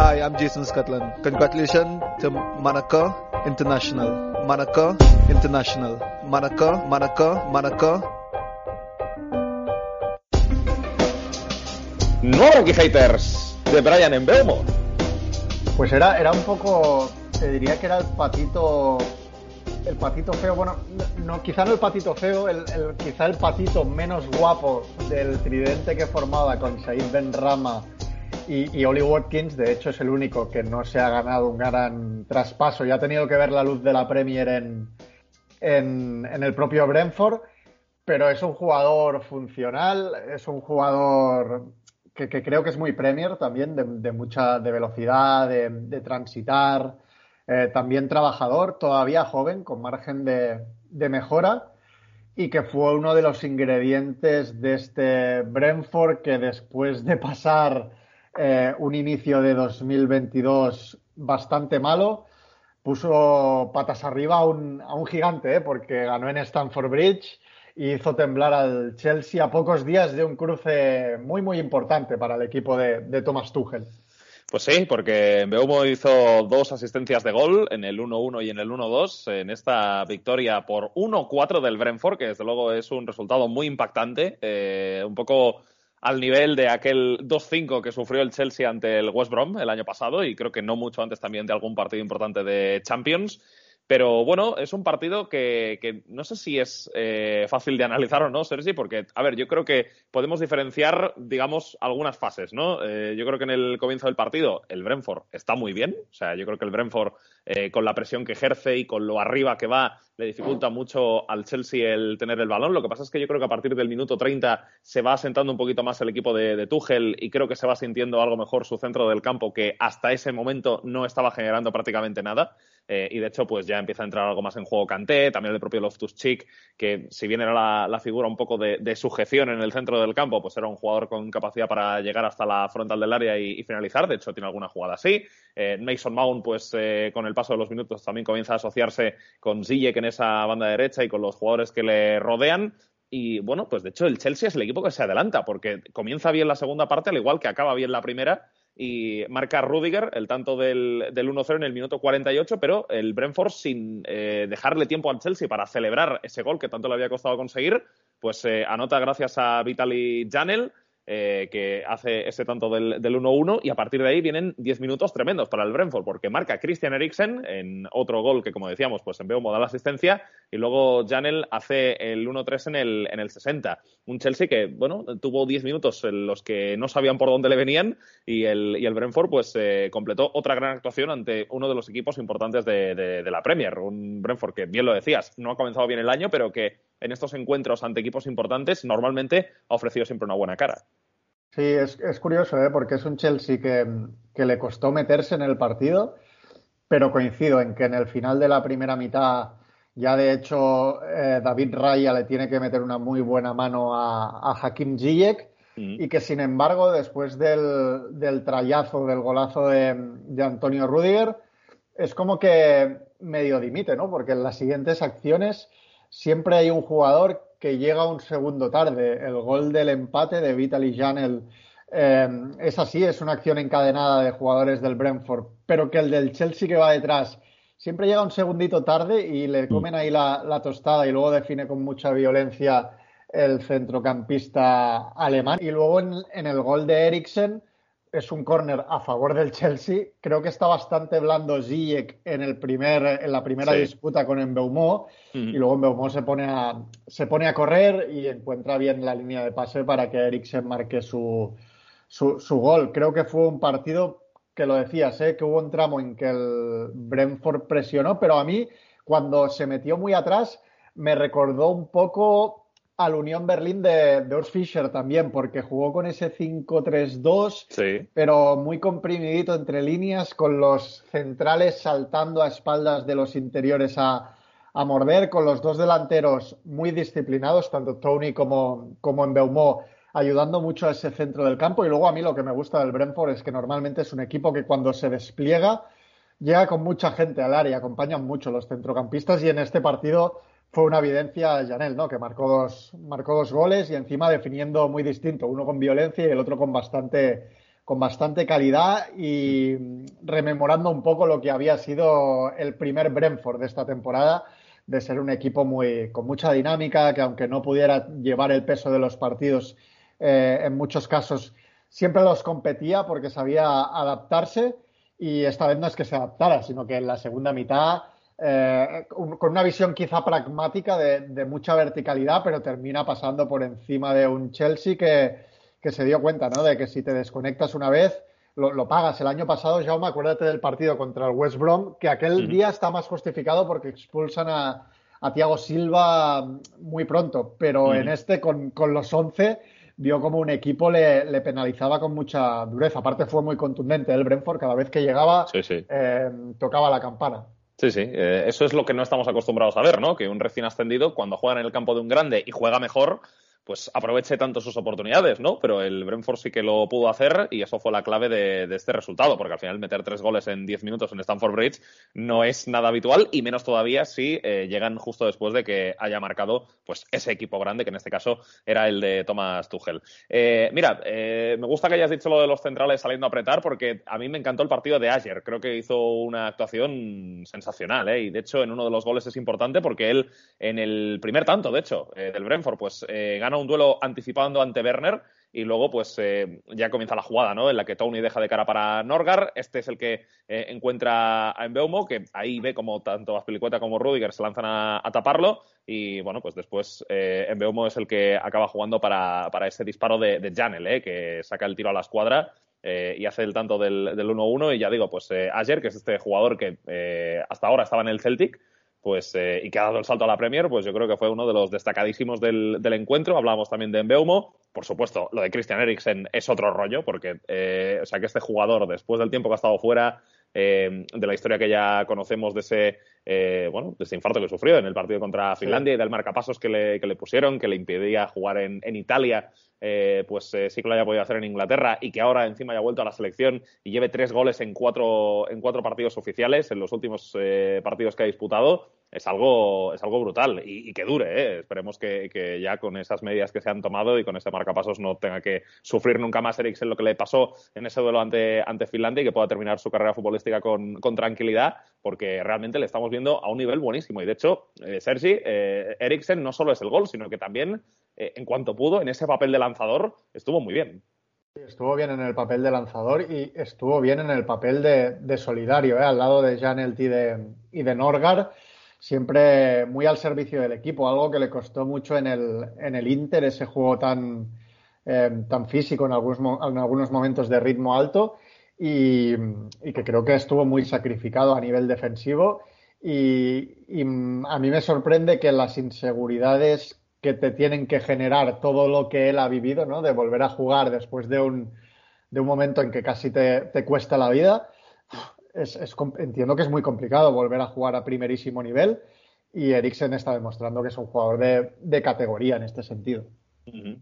Hi, I'm Jason Scotland. Congratulations to Monaco International. Monaco International. Monaco, Monaco, Monaco. Nuevo Ranky Haters de Brian en Belmo. Pues era, era un poco, te diría que era el patito, el patito feo, bueno, no, quizá no el patito feo, el, el- quizá el patito menos guapo del tridente que formaba con Said Ben Rama y, y Oli Watkins, de hecho es el único que no se ha ganado un gran traspaso y ha tenido que ver la luz de la Premier en, en, el propio Brentford, pero es un jugador funcional, es un jugador que, que creo que es muy Premier también, de, de mucha de velocidad, de, de transitar, eh, también trabajador, todavía joven, con margen de, de mejora y que fue uno de los ingredientes de este Brentford que después de pasar eh, un inicio de 2022 bastante malo, puso patas arriba a un, a un gigante, ¿eh? porque ganó en Stamford Bridge y hizo temblar al Chelsea a pocos días de un cruce muy, muy importante para el equipo de, de Thomas Tuchel. Pues sí, porque Beumo hizo dos asistencias de gol en el 1-1 y en el 1-2 en esta victoria por 1-4 del Brentford, que desde luego es un resultado muy impactante, eh, un poco al nivel de aquel 2-5 que sufrió el Chelsea ante el West Brom el año pasado y creo que no mucho antes también de algún partido importante de Champions. Pero bueno, es un partido que, que no sé si es eh, fácil de analizar o no, Sergi, porque, a ver, yo creo que podemos diferenciar, digamos, algunas fases, ¿no? Eh, yo creo que en el comienzo del partido el Brentford está muy bien, o sea, yo creo que el Brentford, eh, con la presión que ejerce y con lo arriba que va, le dificulta mucho al Chelsea el tener el balón. Lo que pasa es que yo creo que a partir del minuto 30 se va asentando un poquito más el equipo de, de Tuchel y creo que se va sintiendo algo mejor su centro del campo, que hasta ese momento no estaba generando prácticamente nada. Eh, y de hecho, pues ya empieza a entrar algo más en juego Kanté, también el propio Loftus Cheek, que si bien era la, figura un poco de, sujeción en el centro del campo, pues era un jugador con capacidad para llegar hasta la frontal del área y, y finalizar. De hecho, tiene alguna jugada así. Eh, Mason Mount, pues eh, con el paso de los minutos también comienza a asociarse con Ziyech en esa banda derecha y con los jugadores que le rodean. Y bueno, pues de hecho el Chelsea es el equipo que se adelanta, porque comienza bien la segunda parte, al igual que acaba bien la primera, y marca Rudiger el tanto del, del 1-0 en el minuto 48, pero el Brentford sin eh, dejarle tiempo al Chelsea para celebrar ese gol que tanto le había costado conseguir, pues eh, anota gracias a Vitaly Janel, eh, que hace ese tanto del, del 1-1 y a partir de ahí vienen 10 minutos tremendos para el Brentford porque marca Christian Eriksen en otro gol que como decíamos pues en Beumo da la asistencia y luego Janel hace el 1-3 en el, en el 60 un Chelsea que bueno tuvo 10 minutos en los que no sabían por dónde le venían y el, y el Brentford pues eh, completó otra gran actuación ante uno de los equipos importantes de, de, de la Premier. Un Brentford que bien lo decías no ha comenzado bien el año pero que en estos encuentros ante equipos importantes normalmente ha ofrecido siempre una buena cara Sí, es, es curioso, ¿eh? porque es un Chelsea que, que, le costó meterse en el partido, pero coincido en que en el final de la primera mitad ya de hecho eh, David Raya le tiene que meter una muy buena mano a, a Hakim Ziyech mm. y que sin embargo después del, del trayazo, del golazo de, de, Antonio Rudiger, es como que medio dimite, ¿no? Porque en las siguientes acciones siempre hay un jugador que llega un segundo tarde. El gol del empate de Vitaly Janel eh, es así, es una acción encadenada de jugadores del Brentford, pero que el del Chelsea que va detrás siempre llega un segundito tarde y le comen ahí la, la tostada y luego define con mucha violencia el centrocampista alemán. Y luego en, en el gol de Eriksen es un córner a favor del Chelsea. Creo que está bastante blando Ziyech en, el primer, en la primera sí. disputa con Embeumo uh -huh. y luego Embeumo se pone, a, se pone a correr y encuentra bien la línea de pase para que Eriksen marque su, su, su gol. Creo que fue un partido que lo decías, ¿eh? que hubo un tramo en que el Brentford presionó, pero a mí cuando se metió muy atrás me recordó un poco al Unión Berlín de, de Urs Fischer también, porque jugó con ese 5-3-2, pero muy comprimidito entre líneas, con los centrales saltando a espaldas de los interiores a, morder, con los dos delanteros muy disciplinados, tanto Tony como, como en Beumó, ayudando mucho a ese centro del campo. Y luego a mí lo que me gusta del Brentford es que normalmente es un equipo que cuando se despliega llega con mucha gente al área, acompañan mucho los centrocampistas y en este partido fue una evidencia Janel, ¿no? Que marcó dos, marcó dos goles y encima definiendo muy distinto, uno con violencia y el otro con bastante, con bastante calidad y rememorando un poco lo que había sido el primer Brentford de esta temporada, de ser un equipo muy, con mucha dinámica, que aunque no pudiera llevar el peso de los partidos, eh, en muchos casos siempre los competía porque sabía adaptarse y esta vez no es que se adaptara, sino que en la segunda mitad eh, con una visión quizá pragmática de, mucha verticalidad, pero termina pasando por encima de un Chelsea que, se dio cuenta ¿no? de que si te desconectas una vez, lo, pagas. El año pasado, Jaume, acuérdate del partido contra el West Brom, que aquel día está más justificado porque expulsan a, a Thiago Silva muy pronto, pero en este, con, los 11, vio como un equipo le, penalizaba con mucha dureza. Aparte, fue muy contundente el Brentford, cada vez que llegaba, eh, tocaba la campana. Sí, sí, eh, eso es lo que no estamos acostumbrados a ver, ¿no? Que un recién ascendido, cuando juega en el campo de un grande y juega mejor, pues aproveche tanto sus oportunidades, ¿no? Pero el Brentford sí que lo pudo hacer y eso fue la clave de, este resultado, porque al final meter tres goles en diez minutos en Stamford Bridge no es nada habitual y menos todavía si eh, llegan justo después de que haya marcado pues ese equipo grande, que en este caso era el de Thomas Tuchel. Eh, mira, eh, me gusta que hayas dicho lo de los centrales saliendo a apretar, porque a mí me encantó el partido de ayer. Creo que hizo una actuación sensacional, ¿eh? Y de hecho, en uno de los goles es importante porque él, en el primer tanto, de hecho, del Brentford, pues gana un duelo anticipando ante Werner y luego pues eh, ya comienza la jugada, ¿no? En la que Tony deja de cara para Norgar, este es el que eh, encuentra a Embeumo, que ahí ve como tanto Aspilicueta como Rudiger se lanzan a, taparlo y bueno, pues después eh, Embeumo es el que acaba jugando para, para ese disparo de, de Janel, ¿eh? que saca el tiro a la escuadra y hace el tanto del, 1-1 y ya digo, pues ayer, que es este jugador que hasta ahora estaba en el Celtic, pues eh, y que ha dado el salto a la Premier, pues yo creo que fue uno de los destacadísimos del, del encuentro. Hablábamos también de Embeumo. Por supuesto, lo de Christian Eriksen es otro rollo, porque eh, o sea que este jugador, después del tiempo que ha estado fuera, eh, de la historia que ya conocemos de ese, bueno, de ese infarto que sufrió en el partido contra Finlandia y del marcapasos que le, que le pusieron, que le impedía jugar en, en Italia, pues sí que lo haya podido hacer en Inglaterra y que ahora encima haya vuelto a la selección y lleve tres goles en cuatro, en cuatro partidos oficiales en los últimos partidos que ha disputado es algo, es algo brutal y, que dure. ¿eh? Esperemos que, ya con esas medidas que se han tomado y con ese marcapasos no tenga que sufrir nunca más Eriksen lo que le pasó en ese duelo ante, ante Finlandia y que pueda terminar su carrera futbolística con, tranquilidad, porque realmente le estamos viendo a un nivel buenísimo. Y de hecho, eh, Sergi, eh, Eriksen no solo es el gol, sino que también, eh, en cuanto pudo, en ese papel de lanzador, estuvo muy bien. Estuvo bien en el papel de lanzador y estuvo bien en el papel de, solidario, al lado de Janelt y de, y de Norgar siempre muy al servicio del equipo, algo que le costó mucho en el, en el Inter, ese juego tan, eh, tan físico en algunos, en algunos momentos de ritmo alto y, que creo que estuvo muy sacrificado a nivel defensivo. Y, a mí me sorprende que las inseguridades que te tienen que generar todo lo que él ha vivido, ¿no? De volver a jugar después de un, de un momento en que casi te, te cuesta la vida, es, entiendo que es muy complicado volver a jugar a primerísimo nivel y Eriksen está demostrando que es un jugador de categoría en este sentido.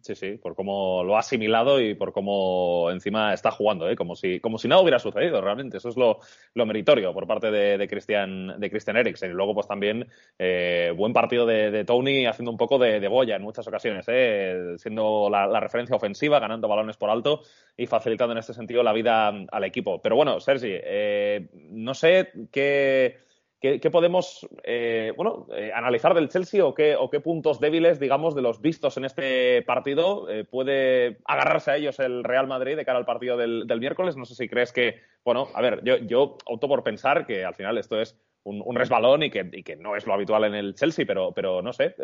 Sí, sí, por cómo lo ha asimilado y por cómo encima está jugando, ¿eh? como, si, como si nada hubiera sucedido realmente. Eso es lo, meritorio por parte de, de, Christian, de Christian Eriksen. Y luego, pues también, eh, buen partido de, Tony haciendo un poco de, de boya en muchas ocasiones, ¿eh? siendo la, referencia ofensiva, ganando balones por alto y facilitando en este sentido la vida al equipo. Pero bueno, Sergi, eh, no sé qué ¿Qué, podemos eh, bueno, eh, analizar del Chelsea o qué, o qué puntos débiles, digamos, de los vistos en este partido eh, puede agarrarse a ellos el Real Madrid de cara al partido del, miércoles? No sé si crees que, bueno, a ver, yo, opto por pensar que al final esto es un, resbalón y que, no es lo habitual en el Chelsea, pero, no sé.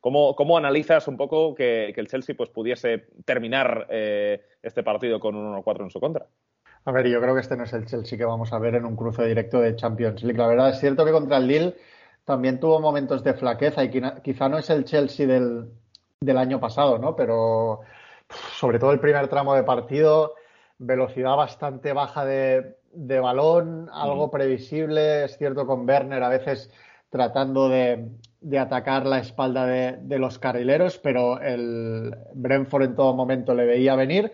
¿cómo, ¿cómo, analizas un poco que, que, el Chelsea pues, pudiese terminar este partido con un 1-4 en su contra? A ver, yo creo que este no es el Chelsea que vamos a ver en un cruce directo de Champions League. La verdad es cierto que contra el Lille también tuvo momentos de flaqueza y quizá no es el Chelsea del, del año pasado, ¿no? Pero sobre todo el primer tramo de partido, velocidad bastante baja de, balón, algo previsible, es cierto con Werner a veces tratando de, atacar la espalda de, los carrileros, pero el Brentford en todo momento le veía venir.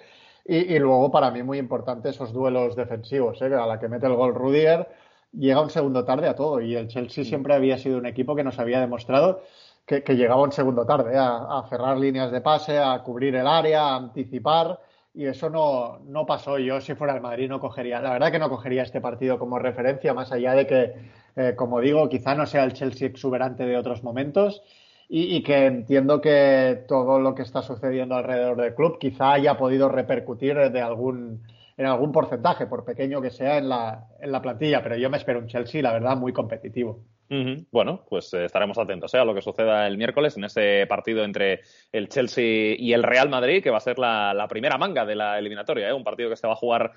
Y, luego, para mí, muy importante esos duelos defensivos, ¿eh? a la que mete el gol Rudiger, llega un segundo tarde a todo. Y el Chelsea siempre había sido un equipo que nos había demostrado que, llegaba un segundo tarde a, cerrar líneas de pase, a cubrir el área, a anticipar. Y eso no, no pasó. Yo, si fuera el Madrid, no cogería. La verdad que no cogería este partido como referencia, más allá de que, eh, como digo, quizá no sea el Chelsea exuberante de otros momentos. Y, que entiendo que todo lo que está sucediendo alrededor del club quizá haya podido repercutir de algún, en algún porcentaje, por pequeño que sea, en la, en la plantilla. Pero yo me espero un Chelsea, la verdad, muy competitivo. Bueno, pues eh, estaremos atentos ¿eh? a lo que suceda el miércoles en ese partido entre el Chelsea y el Real Madrid, que va a ser la, primera manga de la eliminatoria. ¿eh? Un partido que se va a jugar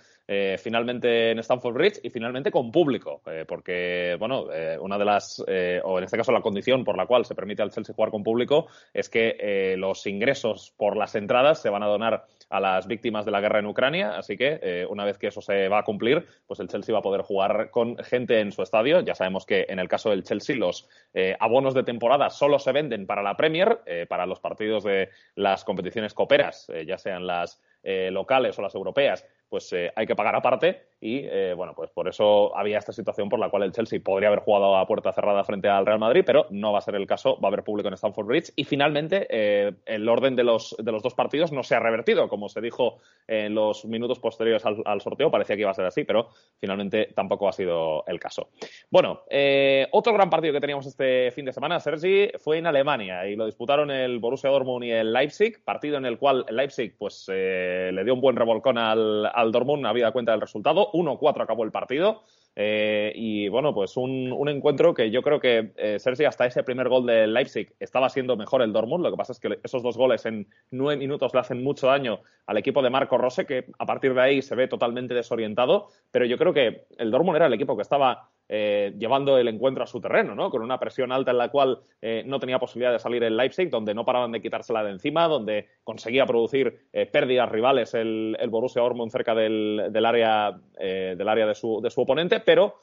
finalmente en Stamford Bridge y finalmente con público, porque, bueno, una de las, o en este caso la condición por la cual se permite al Chelsea jugar con público es que los ingresos por las entradas se van a donar a las víctimas de la guerra en Ucrania. Así que una vez que eso se va a cumplir, pues el Chelsea va a poder jugar con gente en su estadio. Ya sabemos que en el caso del Chelsea los eh, abonos de temporada solo se venden para la Premier, eh, para los partidos de las competiciones coperas, eh, ya sean las locales o las europeas, pues hay que pagar aparte y eh, bueno, pues por eso había esta situación por la cual el Chelsea podría haber jugado a puerta cerrada frente al Real Madrid, pero no va a ser el caso, va a haber público en Stamford Bridge y finalmente eh, el orden de los, de los dos partidos no se ha revertido, como se dijo en los minutos posteriores al, sorteo, parecía que iba a ser así, pero finalmente tampoco ha sido el caso. Bueno, eh, otro gran partido que teníamos este fin de semana, Sergi, fue en Alemania y lo disputaron el Borussia Dortmund y el Leipzig, partido en el cual el Leipzig pues le dio un buen revolcón al, al Dortmund, había cuenta del resultado 1-4 acabó el partido. Eh, y bueno, pues un, encuentro que yo creo que eh, Sergi, hasta ese primer gol de Leipzig, estaba siendo mejor el Dortmund. Lo que pasa es que esos dos goles en nueve minutos le hacen mucho daño al equipo de Marco Rose, que a partir de ahí se ve totalmente desorientado. Pero yo creo que el Dortmund era el equipo que estaba eh, llevando el encuentro a su terreno, ¿no? Con una presión alta en la cual eh, no tenía posibilidad de salir el Leipzig, donde no paraban de quitársela de encima, donde conseguía producir eh, pérdidas rivales el, el, Borussia Dortmund cerca del, del área, del área de su, de su oponente, pero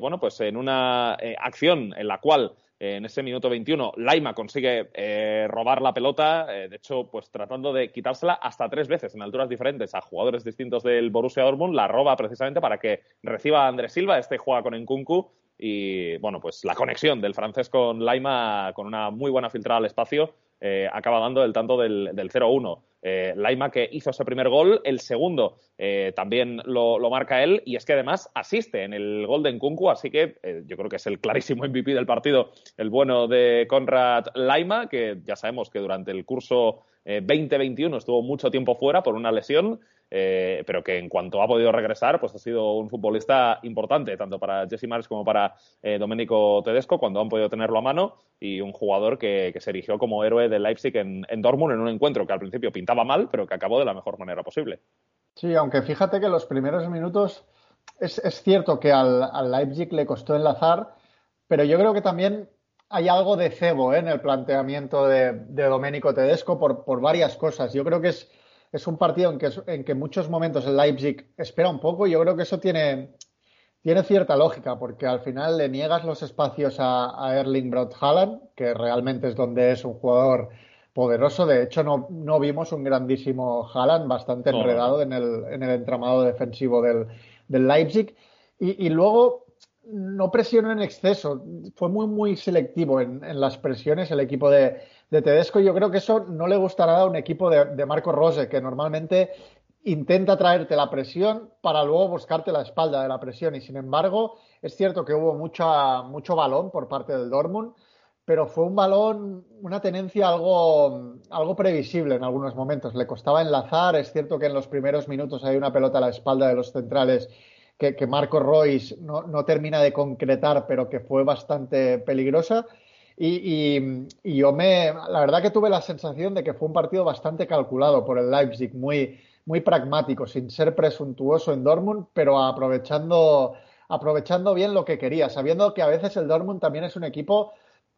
bueno, pues en una acción en la cual en ese minuto 21, Laima consigue eh, robar la pelota, eh, de hecho, pues tratando de quitársela hasta tres veces en alturas diferentes a jugadores distintos del Borussia Dortmund, la roba precisamente para que reciba a Andrés Silva, este juega con Enkunku y, bueno, pues la conexión del francés con Laima con una muy buena filtrada al espacio eh, acaba dando el tanto del, del 0-1. Eh, Laima que hizo ese primer gol, el segundo eh, también lo, marca él y es que además asiste en el gol de Nkunku, así que eh, yo creo que es el clarísimo MVP del partido, el bueno de Conrad Laima, que ya sabemos que durante el curso 2021 estuvo mucho tiempo fuera por una lesión eh, pero que en cuanto ha podido regresar, pues ha sido un futbolista importante, tanto para Jesse Mars como para eh, Domenico Tedesco, cuando han podido tenerlo a mano, y un jugador que, se erigió como héroe del Leipzig en, Dortmund en un encuentro que al principio pintaba mal, pero que acabó de la mejor manera posible. Sí, aunque fíjate que los primeros minutos es, cierto que al, Leipzig le costó enlazar, pero yo creo que también hay algo de cebo ¿eh? en el planteamiento de, de Domenico Tedesco por, por varias cosas. Yo creo que es es un partido en que, en que muchos momentos el Leipzig espera un poco y yo creo que eso tiene, tiene cierta lógica, porque al final le niegas los espacios a, Erling Braut Haaland, que realmente es donde es un jugador poderoso. De hecho, no, no vimos un grandísimo Haaland, bastante enredado en el, en el entramado defensivo del, del Leipzig. Y, y, luego no presionó en exceso, fue muy, muy selectivo en, en las presiones el equipo de, de Tedesco, yo creo que eso no le gustará a un equipo de, Marco Rose, que normalmente intenta traerte la presión para luego buscarte la espalda de la presión. Y sin embargo, es cierto que hubo mucha, mucho balón por parte del Dortmund, pero fue un balón, una tenencia algo, algo previsible en algunos momentos. Le costaba enlazar. Es cierto que en los primeros minutos hay una pelota a la espalda de los centrales que, que Marco Royce no, no termina de concretar, pero que fue bastante peligrosa. Y, yo me, la verdad que tuve la sensación de que fue un partido bastante calculado por el Leipzig, muy, muy pragmático, sin ser presuntuoso en Dortmund, pero aprovechando, aprovechando bien lo que quería, sabiendo que a veces el Dortmund también es un equipo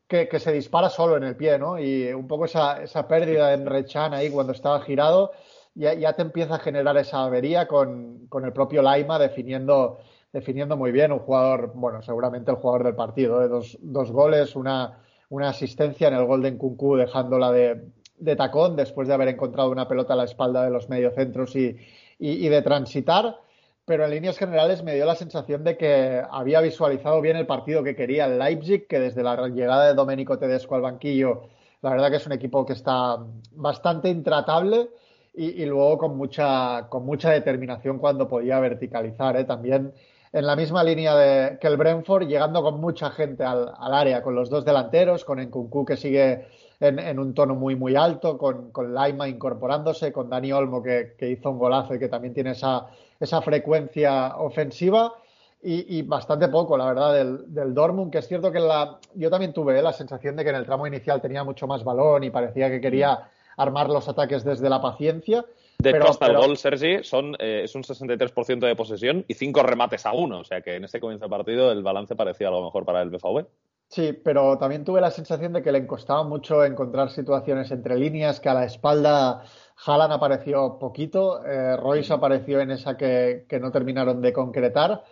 que, se dispara solo en el pie, ¿no? Y un poco esa, esa pérdida de Rechan ahí cuando estaba girado, ya, ya, te empieza a generar esa avería con, con el propio Laima definiendo, definiendo muy bien un jugador, bueno, seguramente el jugador del partido, ¿eh? dos, dos goles, una, una asistencia en el gol de Nkunku dejándola de, de tacón después de haber encontrado una pelota a la espalda de los mediocentros y, y, de transitar, pero en líneas generales me dio la sensación de que había visualizado bien el partido que quería el Leipzig, que desde la llegada de Domenico Tedesco al banquillo, la verdad que es un equipo que está bastante intratable y, luego con mucha, con mucha determinación cuando podía verticalizar. ¿eh? También en la misma línea de, que el Brentford, llegando con mucha gente al, al área, con los dos delanteros, con Nkunku que sigue en, un tono muy, muy alto, con, con Laima incorporándose, con Dani Olmo que, hizo un golazo y que también tiene esa, esa frecuencia ofensiva. Y, bastante poco, la verdad, del, del, Dortmund, que es cierto que la, yo también tuve eh, la sensación de que en el tramo inicial tenía mucho más balón y parecía que quería armar los ataques desde la paciencia. De hecho, hasta el gol, Sergi, son, eh, es un 63% de posesión y cinco remates a uno. O sea que en ese comienzo de partido el balance parecía algo mejor para el BVB. Sí, pero también tuve la sensación de que le costaba mucho encontrar situaciones entre líneas, que a la espalda Haaland apareció poquito, eh, Royce apareció en esa que, no terminaron de concretar,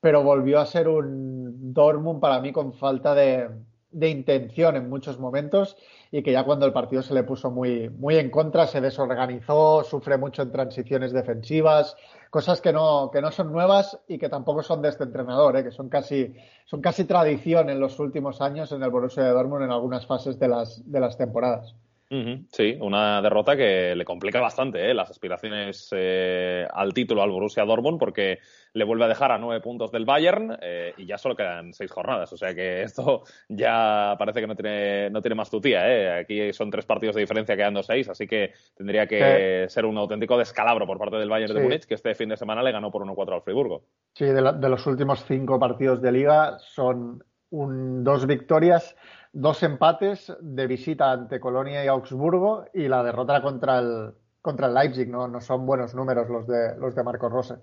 pero volvió a ser un Dortmund para mí con falta de, de intención en muchos momentos y que ya cuando el partido se le puso muy, muy en contra se desorganizó, sufre mucho en transiciones defensivas, cosas que no, que no son nuevas y que tampoco son de este entrenador, ¿eh? que son casi, son casi tradición en los últimos años en el Borussia de Dortmund en algunas fases de las, de las temporadas. Sí, una derrota que le complica bastante ¿eh? las aspiraciones eh, al título al Borussia Dortmund porque le vuelve a dejar a nueve puntos del Bayern eh, y ya solo quedan seis jornadas. O sea que esto ya parece que no tiene, no tiene más tutía. ¿eh? Aquí son tres partidos de diferencia quedando seis, así que tendría que ser un auténtico descalabro por parte del Bayern de Múnich que este fin de semana le ganó por 1-4 al Friburgo. Sí, de, de, los últimos cinco partidos de liga son un, dos victorias dos empates de visita ante Colonia y Augsburgo y la derrota contra el, contra el Leipzig. ¿no? no son buenos números los de, los de Marco Rose.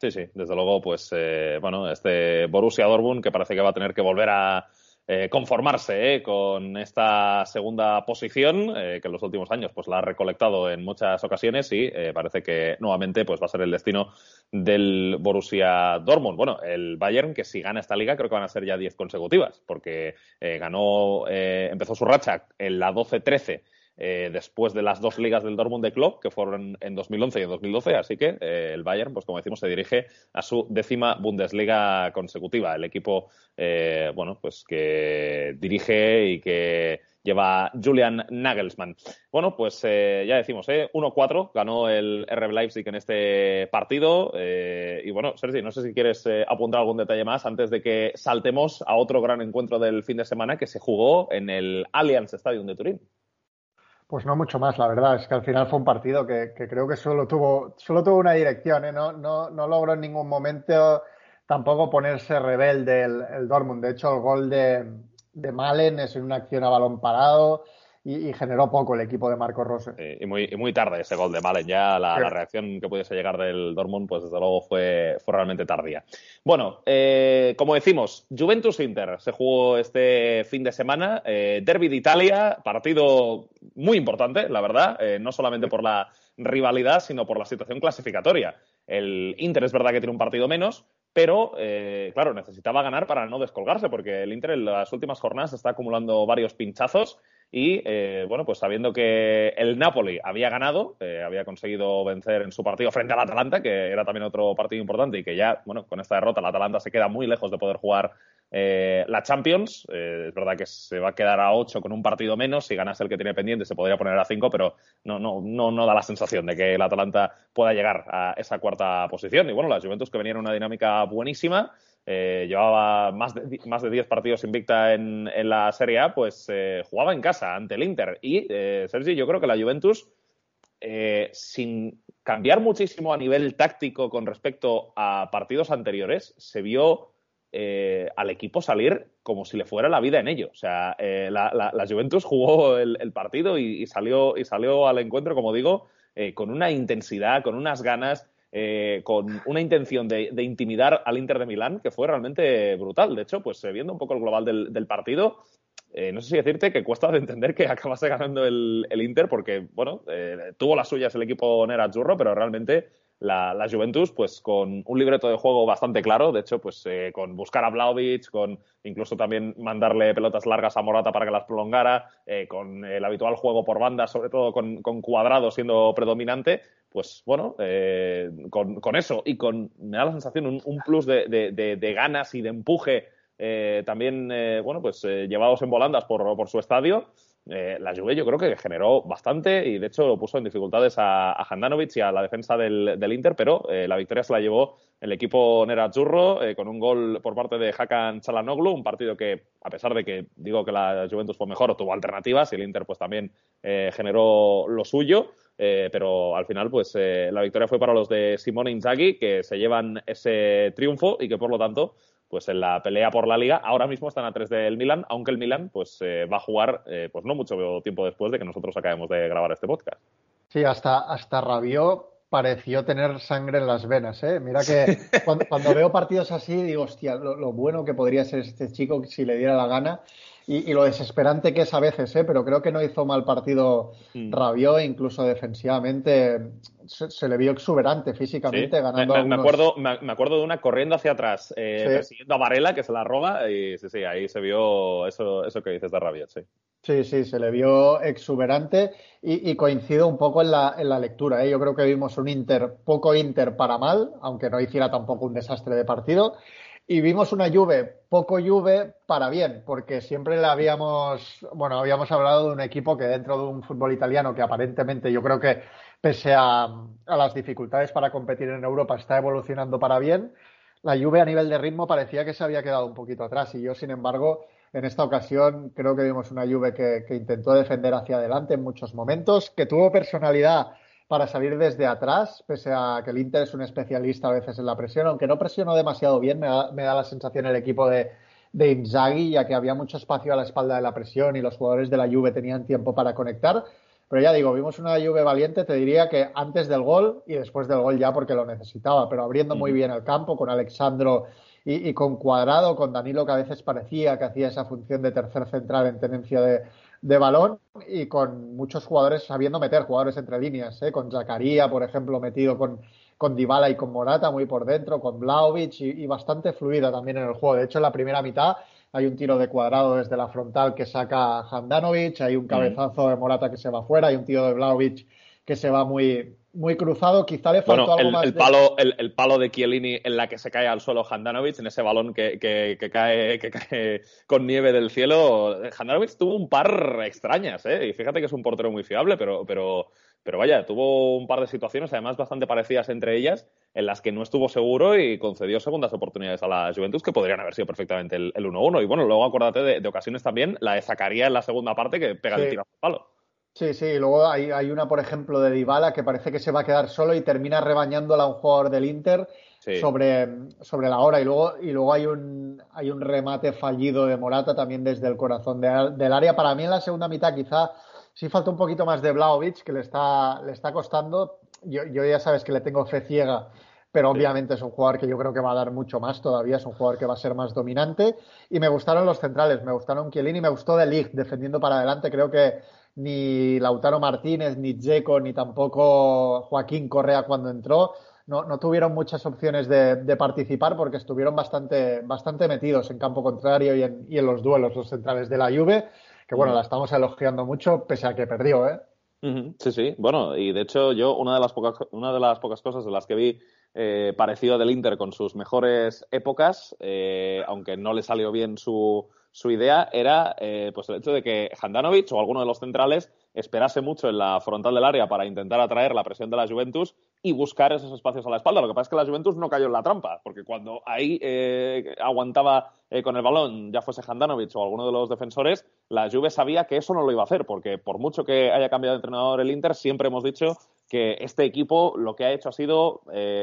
Sí, sí, desde luego, pues eh, bueno, este Borussia Dortmund que parece que va a tener que volver a, eh, conformarse eh, con esta segunda posición eh, que en los últimos años pues la ha recolectado en muchas ocasiones y parece que nuevamente pues va a ser el destino del Borussia Dortmund. Bueno, el Bayern que si gana esta liga creo que van a ser ya 10 consecutivas porque ganó empezó su racha en la 12-13 eh, después de las dos ligas del Dortmund de Club, que fueron en 2011 y en 2012. Así que eh, el Bayern, pues como decimos, se dirige a su décima Bundesliga consecutiva. El equipo, eh, bueno, pues que dirige y que lleva Julian Nagelsmann. Bueno, pues ya decimos, ¿eh? 1-4 ganó el RB Leipzig en este partido. y bueno, Sergi, no sé si quieres apuntar algún detalle más antes de que saltemos a otro gran encuentro del fin de semana que se jugó en el Allianz Stadium de Turín. Pues no mucho más, la verdad. Es que al final fue un partido que, creo que solo tuvo, solo tuvo una dirección. ¿eh? No, no, no logró en ningún momento tampoco ponerse rebelde el, el Dortmund. De hecho, el gol de, de Malen es una acción a balón parado y, generó poco el equipo de Marco Rose. y, muy, muy tarde ese gol de Malen. Ya la, reacción que pudiese llegar del Dortmund, pues desde luego fue, fue realmente tardía. Bueno, eh, como decimos, Juventus-Inter se jugó este fin de semana. Eh, Derby de Italia, partido muy importante, la verdad, eh, no solamente por la rivalidad, sino por la situación clasificatoria. El Inter es verdad que tiene un partido menos, pero claro, necesitaba ganar para no descolgarse, porque el Inter en las últimas jornadas está acumulando varios pinchazos y eh, bueno, pues sabiendo que el Napoli había ganado, eh, había conseguido vencer en su partido frente al Atalanta, que era también otro partido importante y que ya, bueno, con esta derrota el Atalanta se queda muy lejos de poder jugar eh, la Champions. es verdad que se va a quedar a 8 con un partido menos. Si ganas el que tiene pendiente se podría poner a 5, pero no, no, no, no da la sensación de que el Atalanta pueda llegar a esa cuarta posición. Y bueno, la Juventus que venía en una dinámica buenísima. Eh, llevaba más de, más de 10 partidos invicta en, en la Serie A, pues eh, jugaba en casa ante el Inter. Y, eh, Sergi, yo creo que la Juventus, sin cambiar muchísimo a nivel táctico con respecto a partidos anteriores, se vio al equipo salir como si le fuera la vida en ello. O sea, la, la, Juventus jugó el, el partido y, y, salió, y salió al encuentro, como digo, con una intensidad, con unas ganas. Eh, con una intención de, intimidar al Inter de Milán que fue realmente brutal. De hecho, pues eh, viendo un poco el global del, partido, no sé si decirte que cuesta de entender que acabase ganando el, Inter porque, bueno, tuvo las suyas el equipo Nera Churro, pero realmente la, Juventus, pues con un libreto de juego bastante claro, de hecho, pues eh, con buscar a Vlaovic, con incluso también mandarle pelotas largas a Morata para que las prolongara, eh, con el habitual juego por banda, sobre todo con, Cuadrado siendo predominante, pues bueno, eh, con, eso. Y con, me da la sensación, un, plus de, ganas y de empuje también, bueno, pues llevados en volandas por, por su estadio, eh, la Juve yo creo que generó bastante y de hecho puso en dificultades a, a Handanovic y a la defensa del, Inter, pero eh, la victoria se la llevó el equipo Nerazzurro eh, con un gol por parte de Hakan Chalanoglu, un partido que a pesar de que digo que la Juventus fue mejor, tuvo alternativas y el Inter pues también generó lo suyo. pero al final, pues la victoria fue para los de Simone Inzaghi, que se llevan ese triunfo y que por lo tanto pues en la pelea por la liga. Ahora mismo están a tres del Milan, aunque el Milan pues eh, va a jugar eh, pues no mucho tiempo después de que nosotros acabemos de grabar este podcast. Sí, hasta, hasta Rabió pareció tener sangre en las venas. ¿eh? Mira que cuando, veo partidos así digo, hostia, lo, bueno que podría ser este chico si le diera la gana y, lo desesperante que es a veces, ¿eh? pero creo que no hizo mal partido mm. Rabió, incluso defensivamente se, le vio exuberante físicamente, ganando. Me, acuerdo, me, acuerdo de una corriendo hacia atrás, eh, persiguiendo a Varela, que se la roba, y sí, sí, ahí se vio eso, eso que dices de Rabiot, sí. Sí, sí, se le vio exuberante y, coincido un poco en la, en la lectura. ¿eh? Yo creo que vimos un Inter, poco Inter para mal, aunque no hiciera tampoco un desastre de partido. Y vimos una Juve, poco Juve para bien, porque siempre le habíamos, bueno, habíamos hablado de un equipo que dentro de un fútbol italiano que aparentemente yo creo que pese a, a las dificultades para competir en Europa está evolucionando para bien, la Juve a nivel de ritmo parecía que se había quedado un poquito atrás y yo, sin embargo, en esta ocasión creo que vimos una Juve que, que intentó defender hacia adelante en muchos momentos, que tuvo personalidad para salir desde atrás, pese a que el Inter es un especialista a veces en la presión, aunque no presionó demasiado bien, me da, la sensación el equipo de, de Inzaghi, ya que había mucho espacio a la espalda de la presión y los jugadores de la Juve tenían tiempo para conectar. Pero ya digo, vimos una Juve valiente, te diría que antes del gol y después del gol ya porque lo necesitaba, pero abriendo muy bien el campo con Alexandro y, y, con Cuadrado, con Danilo que a veces parecía que hacía esa función de tercer central en tenencia de, de balón y con muchos jugadores sabiendo meter jugadores entre líneas, ¿eh? con Zakaria, por ejemplo, metido con, con Dybala y con Morata muy por dentro, con Vlaovic y, bastante fluida también en el juego. De hecho, en la primera mitad hay un tiro de cuadrado desde la frontal que saca Handanovic, hay un cabezazo de Morata que se va fuera, hay un tiro de Vlaovic que se va muy, muy cruzado. Quizá le faltó algo el, más. El, palo, el, palo de Chiellini en la que se cae al suelo Handanovic, en ese balón que, que, cae, que cae con nieve del cielo. Handanovic tuvo un par extrañas, ¿eh? Y fíjate que es un portero muy fiable, pero, pero, pero vaya, tuvo un par de situaciones, además bastante parecidas entre ellas, en las que no estuvo seguro y concedió segundas oportunidades a la Juventus que podrían haber sido perfectamente el, 1-1. Y bueno, luego acuérdate de, ocasiones también, la de Zacarías en la segunda parte que pega el tiro al palo. Sí, sí, luego hay, hay, una, por ejemplo, de Dybala que parece que se va a quedar solo y termina rebañándola a un jugador del Inter sobre, sobre la hora. Y luego, y luego hay, un, hay un remate fallido de Morata también desde el corazón del área. Para mí en la segunda mitad quizá sí falta un poquito más de Blaovic, que le está, le está costando. Yo, yo ya sabes que le tengo fe ciega pero obviamente es un jugador que yo creo que va a dar mucho más todavía, es un jugador que va a ser más dominante. Y me gustaron los centrales, me gustaron Chiellini, me gustó De Ligt defendiendo para adelante, creo que ni Lautaro Martínez, ni Dzeko, ni tampoco Joaquín Correa cuando entró, no, tuvieron muchas opciones de, participar porque estuvieron bastante, bastante metidos en campo contrario y en, y en, los duelos, los centrales de la Juve, que bueno, la estamos elogiando mucho pese a que perdió, ¿eh? Sí, sí. Bueno, y de hecho yo una de las pocas, una de las pocas cosas de las que vi eh, parecido del Inter con sus mejores épocas, eh, aunque no le salió bien su, su idea era eh, pues el hecho de que Handanovic o alguno de los centrales esperase mucho en la frontal del área para intentar atraer la presión de la Juventus y buscar esos espacios a la espalda. Lo que pasa es que la Juventus no cayó en la trampa, porque cuando ahí eh, aguantaba eh, con el balón, ya fuese Handanovic o alguno de los defensores, la Juve sabía que eso no lo iba a hacer, porque por mucho que haya cambiado de entrenador el Inter, siempre hemos dicho que este equipo lo que ha hecho ha sido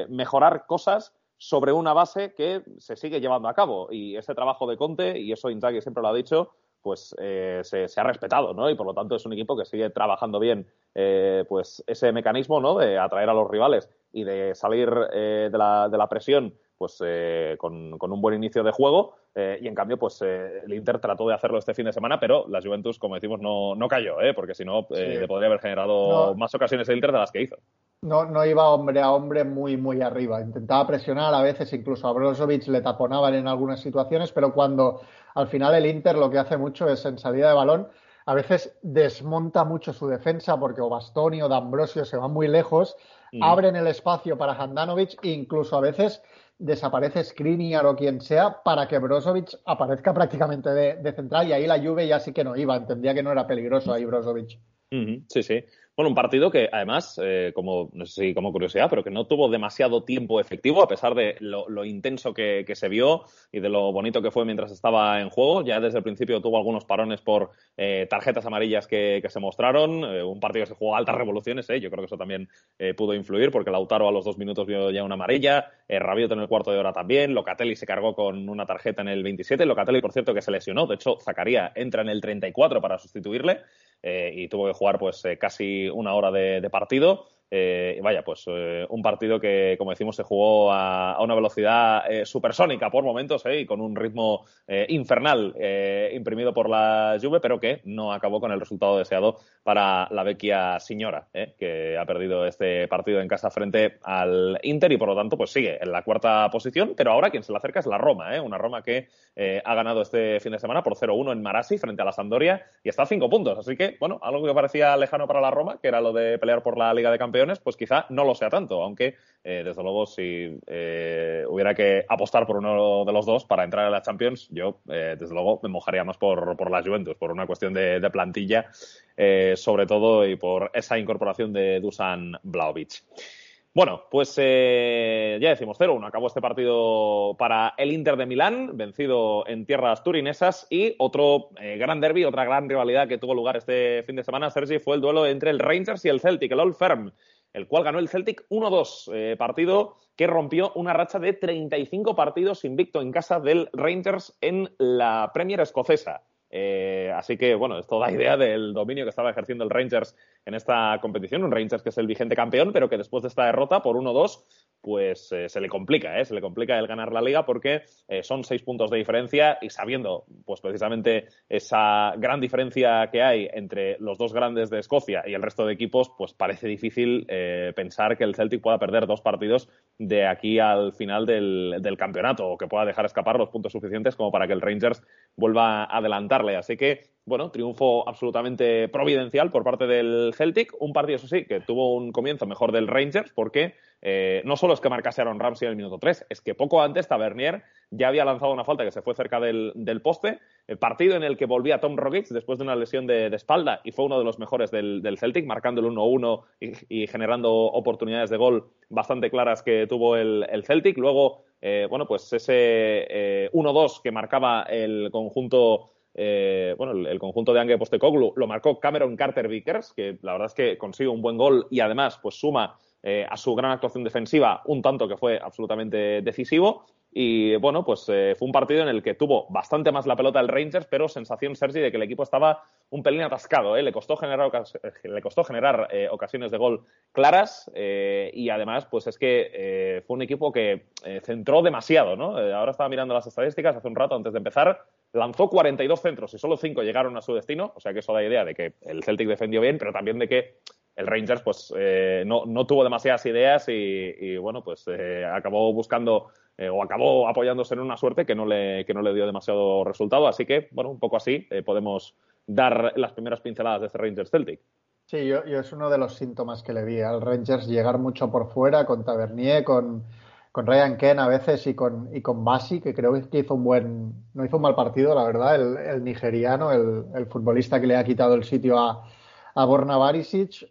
mejorar cosas sobre una base que se sigue llevando a cabo. Y ese trabajo de Conte, y eso Inzaghi siempre lo ha dicho, pues eh, se, ha respetado, ¿no? Y por lo tanto es un equipo que sigue trabajando bien eh, pues ese mecanismo, ¿no? De atraer a los rivales y de salir eh, de, la, de, la, presión pues con, un buen inicio de juego. y en cambio, pues el Inter trató de hacerlo este fin de semana, pero la Juventus, como decimos, no, no cayó, porque si no, le podría haber generado más ocasiones el Inter de las que hizo. No, no iba hombre a hombre muy, muy arriba. Intentaba presionar, a veces incluso a Brozovic le taponaban en algunas situaciones, pero cuando al final el Inter lo que hace mucho es en salida de balón a veces desmonta mucho su defensa porque o Bastoni o D'Ambrosio se van muy lejos, abren el espacio para Handanovic e incluso a veces desaparece Skriniar o quien sea para que Brozovic aparezca prácticamente de, central y ahí la Juve ya sí que no iba, entendía que no era peligroso ahí Brozovic. Sí, sí. Bueno, un partido que además, eh, como no sé si como curiosidad, pero que no tuvo demasiado tiempo efectivo, a pesar de lo, intenso que, se vio y de lo bonito que fue mientras estaba en juego. Ya desde el principio tuvo algunos parones por eh, tarjetas amarillas que, se mostraron. Eh, un partido que se jugó a altas revoluciones, yo creo que eso también pudo influir, porque Lautaro a los dos minutos vio ya una amarilla, Rabiot en el cuarto de hora también, Locatelli se cargó con una tarjeta en el 27, Locatelli, por cierto, que se lesionó. De hecho, Zacaría entra en el 34 para sustituirle. Y tuvo que jugar pues casi una hora de, partido. Eh, vaya, pues eh, un partido que, como decimos, se jugó a, una velocidad eh, supersónica por momentos y con un ritmo infernal imprimido por la Juve, pero que no acabó con el resultado deseado para la vecchia señora, que ha perdido este partido en casa frente al Inter y por lo tanto pues sigue en la cuarta posición, pero ahora quien se le acerca es la Roma, una Roma que ha ganado este fin de semana por 0-1 en Marassi frente a la Sampdoria y está a cinco puntos, así que bueno, algo que parecía lejano para la Roma, que era lo de pelear por la Liga de Campeones, pues quizá no lo sea tanto, aunque eh, desde luego si eh, hubiera que apostar por uno de los dos para entrar a la Champions, yo eh, desde luego me mojaría más por, por la Juventus, por una cuestión de, plantilla sobre todo y por esa incorporación de Dusan Blaovic. Bueno, pues ya decimos 0-1. Acabó este partido para el Inter de Milán, vencido en tierras turinesas. Y otro gran derby, otra gran rivalidad que tuvo lugar este fin de semana, Sergi, fue el duelo entre el Rangers y el Celtic, el Old Firm el cual ganó el Celtic 1-2, eh, partido que rompió una racha de 35 partidos invicto en casa del Rangers en la Premier escocesa. Eh, así que, bueno, esto da idea del dominio que estaba ejerciendo el Rangers en esta competición. Un Rangers que es el vigente campeón, pero que después de esta derrota por 1-2 pues eh, se le complica, ¿eh? se le complica el ganar la liga porque eh, son seis puntos de diferencia y sabiendo pues precisamente esa gran diferencia que hay entre los dos grandes de Escocia y el resto de equipos, pues parece difícil pensar que el Celtic pueda perder dos partidos de aquí al final del, del, campeonato o que pueda dejar escapar los puntos suficientes como para que el Rangers vuelva a adelantarle. Así que bueno, triunfo absolutamente providencial por parte del Celtic. Un partido, eso sí, que tuvo un comienzo mejor del Rangers, porque eh, no solo es que marcase Aaron Ramsey en el minuto 3, es que poco antes Tavernier ya había lanzado una falta que se fue cerca del, poste. El partido en el que volvía Tom Rogic después de una lesión de, espalda y fue uno de los mejores del, Celtic, marcando el 1-1 y, generando oportunidades de gol bastante claras que tuvo el, Celtic. Luego, eh, bueno, pues ese 1-2 eh, que marcaba el conjunto eh, bueno, el, conjunto de Ange Postecoglou lo marcó Cameron Carter Vickers, que la verdad es que consigue un buen gol y además pues suma eh, a su gran actuación defensiva un tanto que fue absolutamente decisivo. Y bueno, pues eh, fue un partido en el que tuvo bastante más la pelota el Rangers, pero sensación, Sergi, de que el equipo estaba un pelín atascado. Le costó generar, le costó generar ocasiones de gol claras y además, pues es que fue un equipo que centró demasiado. ¿no? ahora estaba mirando las estadísticas hace un rato antes de empezar lanzó 42 centros y solo 5 llegaron a su destino, o sea que eso da idea de que el Celtic defendió bien, pero también de que el Rangers pues eh, no, tuvo demasiadas ideas y, bueno, pues eh, acabó buscando eh, o acabó apoyándose en una suerte que no, le, que no le dio demasiado resultado, así que bueno, un poco así podemos dar las primeras pinceladas de este Rangers Celtic. Sí, yo, yo es uno de los síntomas que le vi al Rangers llegar mucho por fuera con Tavernier, con con Ryan Ken a veces y con, y con Basi, que creo que hizo un buen, no hizo un mal partido, la verdad, el, nigeriano, el, futbolista que le ha quitado el sitio a, a Borna Barisic,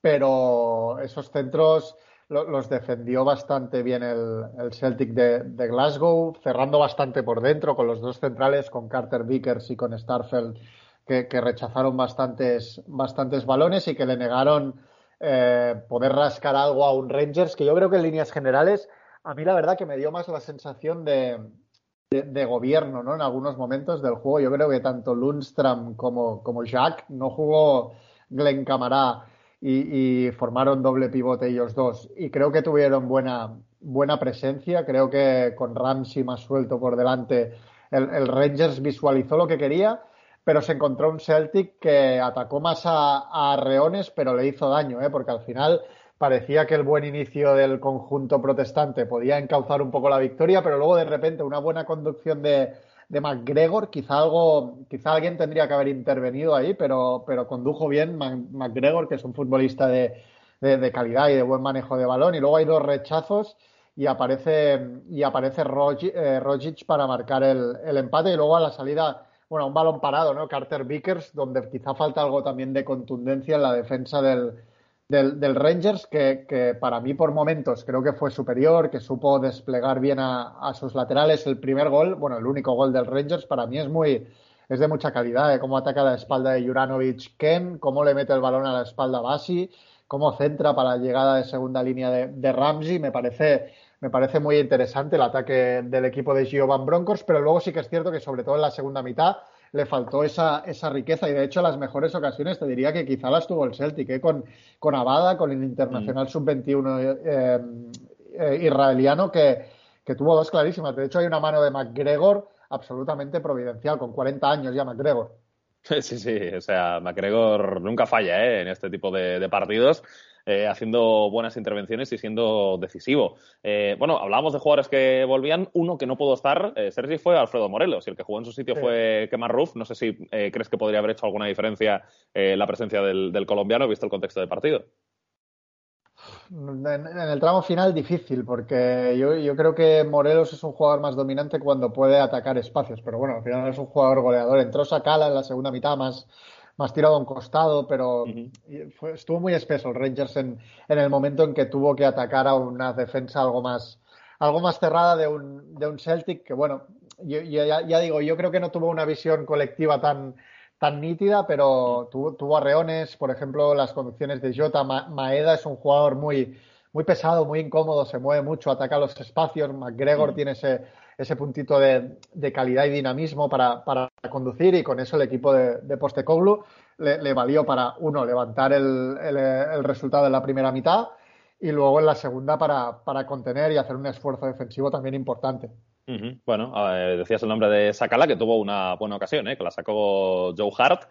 pero esos centros los defendió bastante bien el, Celtic de, Glasgow, cerrando bastante por dentro con los dos centrales, con Carter Vickers y con Starfeld, que, rechazaron bastantes, bastantes balones y que le negaron eh, poder rascar algo a un Rangers, que yo creo que en líneas generales a mí la verdad que me dio más la sensación de, gobierno, ¿no? En algunos momentos del juego. Yo creo que tanto Lundstrom como, como Jack no jugó Glenn Camará y, formaron doble pivote ellos dos. Y creo que tuvieron buena, buena presencia. Creo que con Ramsey más suelto por delante, el, Rangers visualizó lo que quería, pero se encontró un Celtic que atacó más a, a Reones, pero le hizo daño, ¿eh? porque al final parecía que el buen inicio del conjunto protestante podía encauzar un poco la victoria, pero luego de repente una buena conducción de, de McGregor, quizá algo, quizá alguien tendría que haber intervenido ahí, pero, pero condujo bien McGregor, que es un futbolista de, de, calidad y de buen manejo de balón. Y luego hay dos rechazos y aparece, y aparece eh, Rogic para marcar el, el, empate. Y luego a la salida, bueno, un balón parado, ¿no? Carter Vickers, donde quizá falta algo también de contundencia en la defensa del, del, Rangers, que, para mí por momentos creo que fue superior, que supo desplegar bien a, sus laterales. El primer gol, bueno, el único gol del Rangers, para mí es muy es de mucha calidad, ¿eh? cómo ataca la espalda de Juranovic Ken, cómo le mete el balón a la espalda a Basi, cómo centra para la llegada de segunda línea de, de Ramsey, me parece, me parece muy interesante el ataque del equipo de Giovan Broncos, pero luego sí que es cierto que sobre todo en la segunda mitad le faltó esa, esa riqueza y de hecho las mejores ocasiones te diría que quizá las tuvo el Celtic, ¿eh? con, con Abada, con el Internacional mm. Sub-21 eh, eh, israeliano que, que tuvo dos clarísimas. De hecho hay una mano de McGregor absolutamente providencial, con 40 años ya McGregor. Sí, sí, o sea, McGregor nunca falla ¿eh? en este tipo de, partidos. Eh, haciendo buenas intervenciones y siendo decisivo. Eh, bueno, hablábamos de jugadores que volvían. Uno que no pudo estar, Sergi, fue Alfredo Morelos. Y el que jugó en su sitio fue Kemar Ruf. No sé si crees que podría haber hecho alguna diferencia la presencia del, del colombiano, visto el contexto del partido. En, el tramo final difícil, porque yo, creo que Morelos es un jugador más dominante cuando puede atacar espacios, pero bueno, al final es un jugador goleador. Entró Sacala en la segunda mitad más, más tirado a un costado, pero estuvo muy espeso el Rangers en, el momento en que tuvo que atacar a una defensa algo más, algo más cerrada de un, de un Celtic que, bueno, ya digo, yo creo que no tuvo una visión colectiva tan tan nítida, pero tuvo, tuvo arreones, por ejemplo, las conducciones de Jota. Maeda es un jugador muy, muy pesado, muy incómodo, se mueve mucho, ataca los espacios. McGregor tiene ese, ese puntito de, de calidad y dinamismo para, para, conducir y con eso el equipo de, de Postecoglu le, valió para, uno, levantar el, el, resultado en la primera mitad y luego en la segunda para, para contener y hacer un esfuerzo defensivo también importante. Bueno, decías el nombre de Sakala, que tuvo una buena ocasión, ¿eh? que la sacó Joe Hart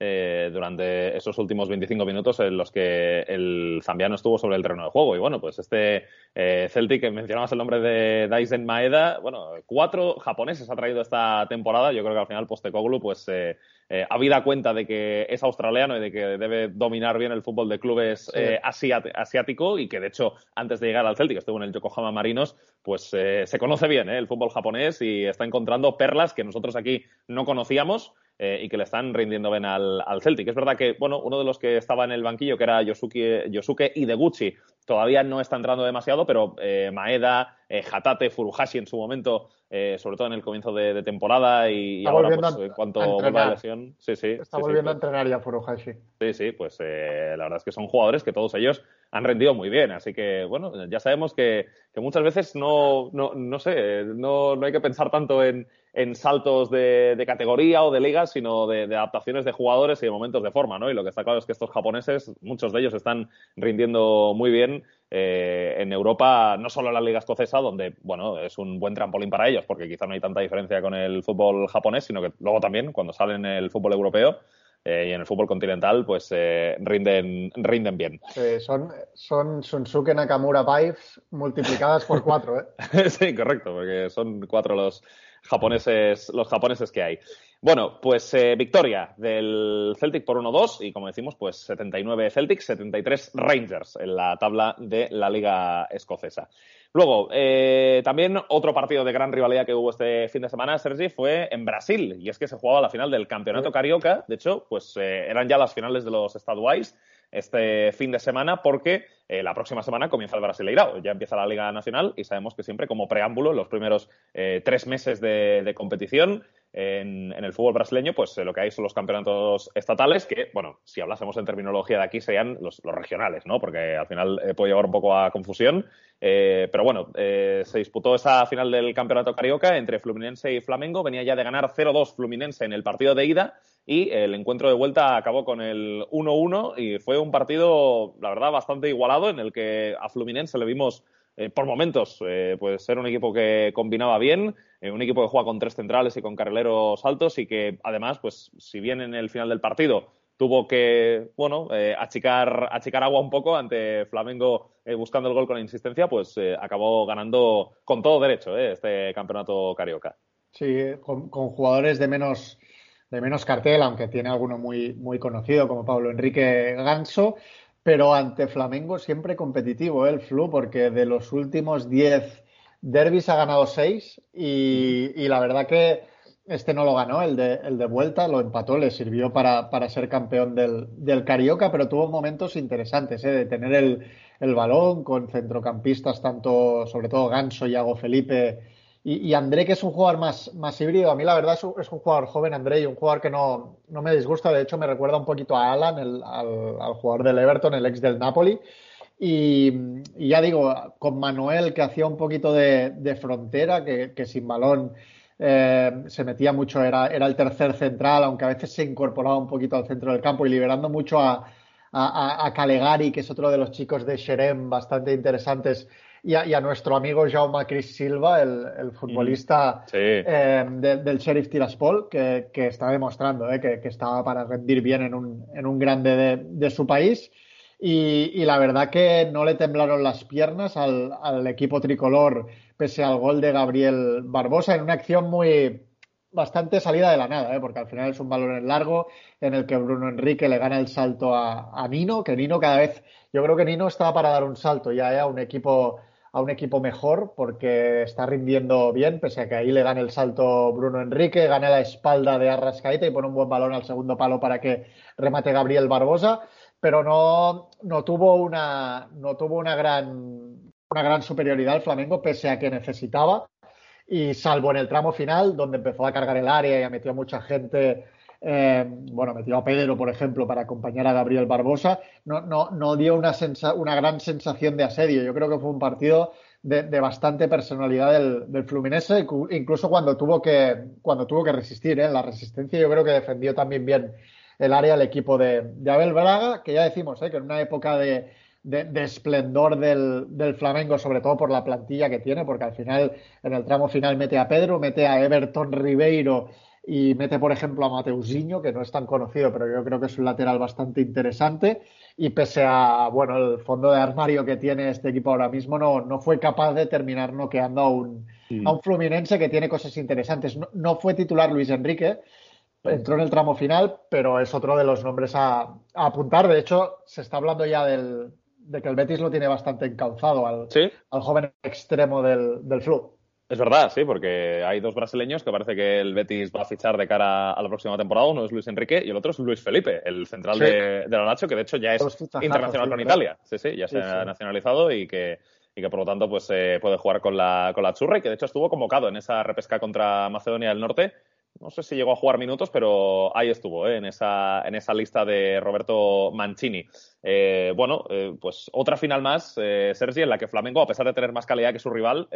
eh, durante esos últimos 25 minutos en los que el zambiano estuvo sobre el terreno de juego. Y bueno, pues este eh, Celtic, que mencionabas el nombre de Daisen Maeda, bueno, cuatro japoneses ha traído esta temporada. Yo creo que al final Postecoglu, pues eh, eh, habida cuenta de que es australiano y de que debe dominar bien el fútbol de clubes eh, asiático y que de hecho antes de llegar al Celtic estuvo en el Yokohama Marinos, pues eh, se conoce bien el fútbol japonés y está encontrando perlas que nosotros aquí no conocíamos. Y que le están rindiendo bien al, Celtic. Es verdad que, bueno, uno de los que estaba en el banquillo, que era Yosuke, Yosuke Ideguchi, todavía no está entrando demasiado, pero Maeda, Hatate, Furuhashi en su momento eh, sobre todo en el comienzo de, temporada y, ahora pues, en cuanto vuelve la lesión. Sí, sí. Está volviendo a pues entrenar ya Furuhashi. Sí, sí, pues eh, la verdad es que son jugadores que todos ellos han rendido muy bien. Así que, bueno, ya sabemos que, muchas veces no, no, no sé, no, no hay que pensar tanto en, en saltos de, de, categoría o de ligas, sino de, de, adaptaciones de jugadores y de momentos de forma, ¿no? Y lo que está claro es que estos japoneses, muchos de ellos están rindiendo muy bien eh, en Europa, no solo en la Liga Escocesa, donde, bueno, es un buen trampolín para ellos, porque quizá no hay tanta diferencia con el fútbol japonés, sino que luego también, cuando salen en el fútbol europeo, eh, y en el fútbol continental pues eh, rinden, rinden bien. son, son Sunsuke Nakamura Vibes multiplicadas por cuatro, ¿eh? sí, correcto, porque son cuatro los japoneses, los japoneses que hay. Bueno, pues eh, victoria del Celtic por 1-2 y como decimos, pues 79 Celtic, 73 Rangers en la tabla de la liga escocesa. Luego, eh, también otro partido de gran rivalidad que hubo este fin de semana, Sergi, fue en Brasil y es que se jugaba la final del Campeonato Carioca. De hecho, pues eh, eran ya las finales de los estaduais este fin de semana porque eh, la próxima semana comienza el Brasileirao, ya empieza la Liga Nacional y sabemos que siempre como preámbulo, los primeros eh, tres meses de, competición en, el fútbol brasileño, pues eh, lo que hay son los campeonatos estatales que, bueno, si hablásemos en terminología de aquí serían los, regionales, ¿no? Porque al final puede llevar un poco a confusión. pero bueno, se disputó esa final del campeonato carioca entre Fluminense y Flamengo. Venía ya de ganar 0-2 Fluminense en el partido de ida y el encuentro de vuelta acabó con el 1-1 y fue un partido, la verdad, bastante igualado en el que a Fluminense le vimos por momentos, pues ser un equipo que combinaba bien, un equipo que juega con tres centrales y con carrileros altos y que además, pues si bien en el final del partido tuvo que, bueno, achicar, achicar agua un poco ante Flamengo buscando el gol con insistencia, pues acabó ganando con todo derecho este campeonato carioca. Sí, con, jugadores de menos, de menos cartel, aunque tiene alguno muy, muy conocido como Pablo Enrique Ganso, pero ante Flamengo siempre competitivo ¿eh? el Flu, porque de los últimos 10 derbis ha ganado 6 y, la verdad que este no lo ganó, el de, el de vuelta lo empató, le sirvió para, para ser campeón del, del, Carioca, pero tuvo momentos interesantes ¿eh? de tener el, el balón con centrocampistas, tanto sobre todo Ganso y Ago Felipe y, André, que es un jugador más, más híbrido, a mí la verdad es un, jugador joven, André, y un jugador que no, no, me disgusta. De hecho, me recuerda un poquito a Alan, el, al, jugador del Everton, el ex del Napoli. Y, ya digo, con Manuel, que hacía un poquito de, frontera, que, sin balón eh, se metía mucho, era, era el tercer central, aunque a veces se incorporaba un poquito al centro del campo y liberando mucho a, a, a Calegari, que es otro de los chicos de Xerem bastante interesantes y a, nuestro amigo Jaume Cris Silva, el, futbolista eh, del Sheriff Tiraspol, que, que está demostrando eh, que, estaba para rendir bien en un, en un grande de, su país. Y, la verdad que no le temblaron las piernas al, al, equipo tricolor pese al gol de Gabriel Barbosa en una acción muy bastante salida de la nada, ¿eh? porque al final es un balón en largo en el que Bruno Enrique le gana el salto a, a Nino, que Nino cada vez, yo creo que Nino estaba para dar un salto ya a un equipo a un equipo mejor porque está rindiendo bien, pese a que ahí le gane el salto Bruno Enrique, gane la espalda de Arrascaeta y pone un buen balón al segundo palo para que remate Gabriel Barbosa, pero no, no tuvo una no tuvo una gran una gran superioridad el Flamengo pese a que necesitaba. Y salvo en el tramo final donde empezó a cargar el área y ha metido mucha gente eh, bueno, metió a Pedro, por ejemplo, para acompañar a Gabriel Barbosa, no, no, no dio una, una gran sensación de asedio. Yo creo que fue un partido de, bastante personalidad del, Fluminense, incluso cuando tuvo que, cuando tuvo que resistir. ¿eh? La resistencia yo creo que defendió también bien el área el equipo de, Abel Braga, que ya decimos ¿eh? que en una época de, de, esplendor del, del, Flamengo, sobre todo por la plantilla que tiene, porque al final, en el tramo final, mete a Pedro, mete a Everton Ribeiro y mete, por ejemplo, a Mateusinho, que no es tan conocido, pero yo creo que es un lateral bastante interesante. Y pese a, bueno, el fondo de armario que tiene este equipo ahora mismo, no, no fue capaz de terminar noqueando a un, a un Fluminense que tiene cosas interesantes. No, fue titular Luis Enrique, entró en el tramo final, pero es otro de los nombres a, apuntar. De hecho, se está hablando ya del, de que el Betis lo tiene bastante encauzado al, al joven extremo del, del Flu. Es verdad, sí, porque hay dos brasileños que parece que el Betis va a fichar de cara a la próxima temporada. Uno es Luis Enrique y el otro es Luis Felipe, el central de, la Nacho, que de hecho ya es internacional con Italia. Sí, sí, ya se ha nacionalizado y que, y que por lo tanto pues eh, puede jugar con la, con la churra y que de hecho estuvo convocado en esa repesca contra Macedonia del Norte no sé si llegó a jugar minutos, pero ahí estuvo, ¿eh? en, esa, en esa lista de Roberto Mancini. Eh, bueno, eh, pues otra final más, Sergi, en la que Flamengo, a pesar de tener más calidad que su rival,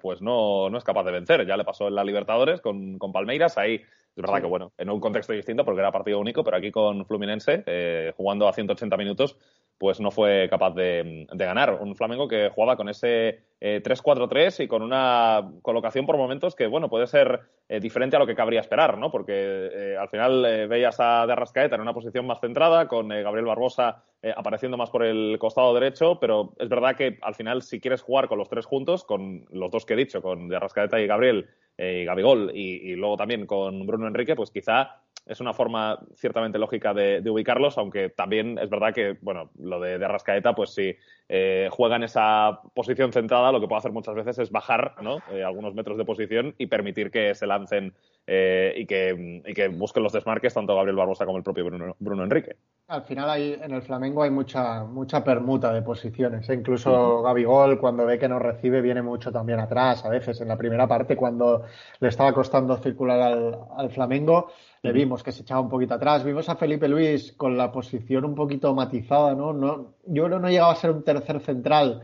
pues no, no, es capaz de vencer. Ya le pasó en la Libertadores con, con Palmeiras, ahí es verdad que, bueno, en un contexto distinto porque era partido único, pero aquí con Fluminense, jugando a 180 minutos, pues no fue capaz de, ganar. Un Flamengo que jugaba con ese 3-4-3 eh, y con una colocación por momentos que, bueno, puede ser eh, diferente a lo que cabría esperar, ¿no? Porque eh, al final veías a De Arrascaeta en una posición más centrada, con Gabriel Barbosa apareciendo más por el costado derecho, pero es verdad que al final si quieres jugar con los tres juntos, con los dos que he dicho, con De y Gabriel, y Gabigol, y, y luego también con Bruno Enrique, pues quizá es una forma ciertamente lógica de, ubicarlos, aunque también es verdad que, bueno, lo de, de Arrascaeta, pues si eh, juega en esa posición centrada, lo que puede hacer muchas veces es bajar ¿no? Eh, algunos metros de posición y permitir que se lancen eh, y, que, y, que, busquen los desmarques tanto Gabriel Barbosa como el propio Bruno, Enrique. Al final hay, en el Flamengo hay mucha, mucha permuta de posiciones. Incluso Gabigol, cuando ve que no recibe, viene mucho también atrás. A veces en la primera parte, cuando le estaba costando circular al, al Flamengo, le vimos que se echaba un poquito atrás. Vimos a Felipe Luis con la posición un poquito matizada, ¿no? no yo creo que no llegaba a ser un tercer central,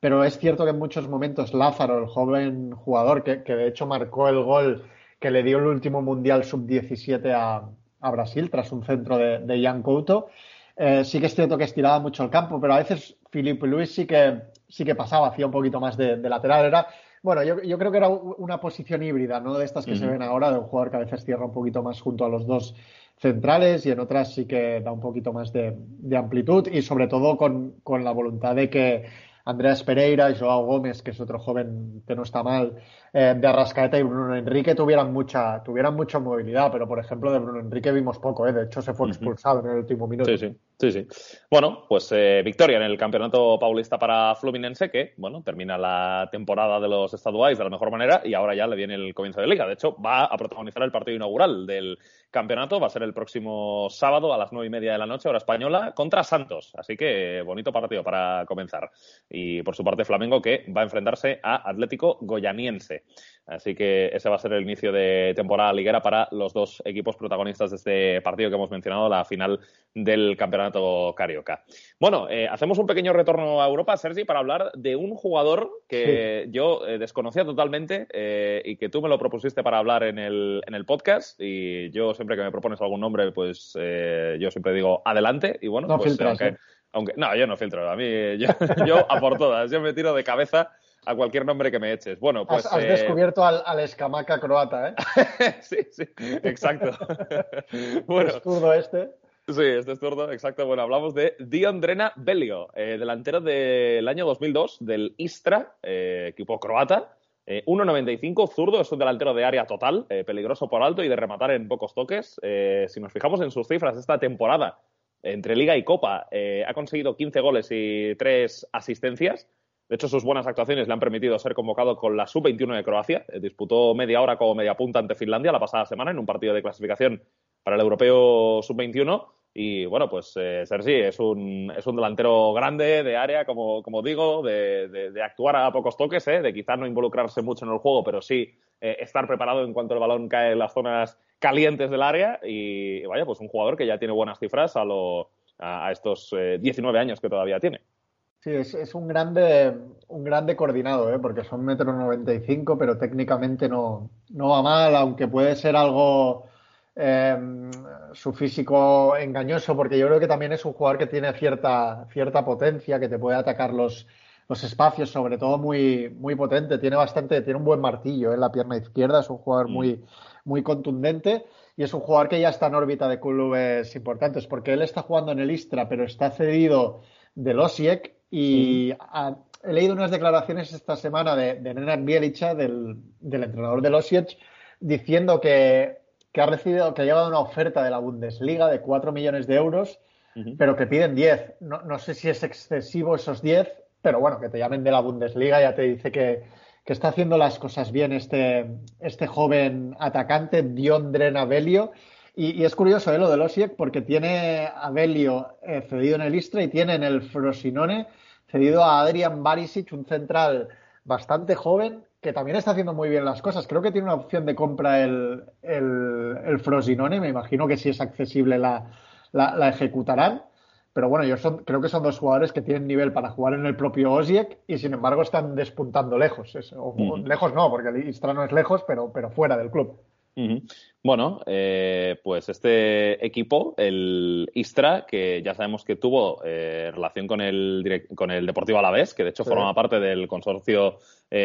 pero es cierto que en muchos momentos Lázaro, el joven jugador que, de hecho marcó el gol que le dio el último Mundial Sub-17 a, Brasil tras un centro de, de Couto, eh, sí que es cierto que estiraba mucho el campo, pero a veces Felipe Luis sí que sí que pasaba, hacía un poquito más de, lateral. Era, bueno, yo, yo, creo que era una posición híbrida, no de estas que se ven ahora, de un jugador que a veces cierra un poquito más junto a los dos centrales y en otras sí que da un poquito más de, de amplitud y sobre todo con, con la voluntad de que Andreas Pereira y Joao Gómez, que es otro joven que no está mal, eh, de Arrascaeta y Bruno Enrique tuvieran mucha, tuvieran mucha movilidad, pero por ejemplo de Bruno Enrique vimos poco, ¿eh? de hecho se fue expulsado en el último minuto. Sí, sí, sí, sí. Bueno, pues eh, victoria en el campeonato paulista para Fluminense, que bueno, termina la temporada de los estaduales de la mejor manera y ahora ya le viene el comienzo de liga. De hecho, va a protagonizar el partido inaugural del campeonato. Va a ser el próximo sábado a las nueve y media de la noche, hora española, contra Santos. Así que bonito partido para comenzar. Y por su parte, Flamengo que va a enfrentarse a Atlético Goyaniense. Así que ese va a ser el inicio de temporada liguera para los dos equipos protagonistas de este partido que hemos mencionado, la final del campeonato carioca. Bueno, eh, hacemos un pequeño retorno a Europa, Sergi, para hablar de un jugador que yo eh, desconocía totalmente eh, y que tú me lo propusiste para hablar en el, en el podcast. Y yo siempre que me propones algún nombre, pues yo siempre digo adelante. Y bueno, no pues aunque, no, yo no filtro. A mí, yo, yo a por todas. Yo me tiro de cabeza a cualquier nombre que me eches. Bueno, pues. Has, eh, descubierto al, escamaca croata, ¿eh? sí, sí, exacto. bueno. ¿Es zurdo este? Sí, este es zurdo, exacto. Bueno, hablamos de Dion Drena Belio, eh, delantero del año 2002 del Istra, eh, equipo croata. 1.95, zurdo, es un delantero de área total, peligroso por alto y de rematar en pocos toques. si nos fijamos en sus cifras esta temporada, entre Liga y Copa, ha conseguido 15 goles y 3 asistencias. De hecho, sus buenas actuaciones le han permitido ser convocado con la sub-21 de Croacia. Eh, disputó media hora como media punta ante Finlandia la pasada semana en un partido de clasificación para el europeo sub-21. Y bueno, pues eh, Sergi es un, es un delantero grande de área, como, como digo, de, actuar a pocos toques, ¿eh? de quizás no involucrarse mucho en el juego, pero sí eh, estar preparado en cuanto el balón cae en las zonas calientes del área. Y, vaya, pues un jugador que ya tiene buenas cifras a, lo, a, estos 19 años que todavía tiene. Sí, es, un grande, un grande coordinado, ¿eh? porque son metro noventa y cinco, pero técnicamente no, no va mal, aunque puede ser algo em, su físico engañoso, porque yo creo que también es un jugador que tiene cierta, cierta potencia, que te puede atacar los, los espacios, sobre todo muy, muy potente. Tiene bastante, tiene un buen martillo en la pierna izquierda, es un jugador muy, muy contundente y es un jugador que ya está en órbita de clubes importantes, porque él está jugando en el Istra, pero está cedido del Osiek y he leído unas declaraciones esta semana de, de Nenad Bielicha, del, entrenador de Osijek, diciendo que, ha recibido, que ha llegado una oferta de la Bundesliga de 4 millones de euros, pero que piden 10. No, sé si es excesivo esos 10, pero bueno, que te llamen de la Bundesliga ya te dice que, está haciendo las cosas bien este, este joven atacante, Dion Drena Belio. Y, es curioso ¿eh? lo de Osiek porque tiene a Belio eh, cedido en el Istra y tiene en el Frosinone cedido a Adrian Barisic, un central bastante joven que también está haciendo muy bien las cosas. Creo que tiene una opción de compra el, el, Frosinone, me imagino que si es accesible la, la, ejecutarán. Pero bueno, yo son, creo que son dos jugadores que tienen nivel para jugar en el propio Osiek y sin embargo están despuntando lejos. Lejos no, porque el Istra no es lejos, pero, pero fuera del club. Bueno, eh, pues este equipo, el Istra, que ya sabemos que tuvo eh, relación con el, con el Deportivo Alavés, que de hecho forma parte del consorcio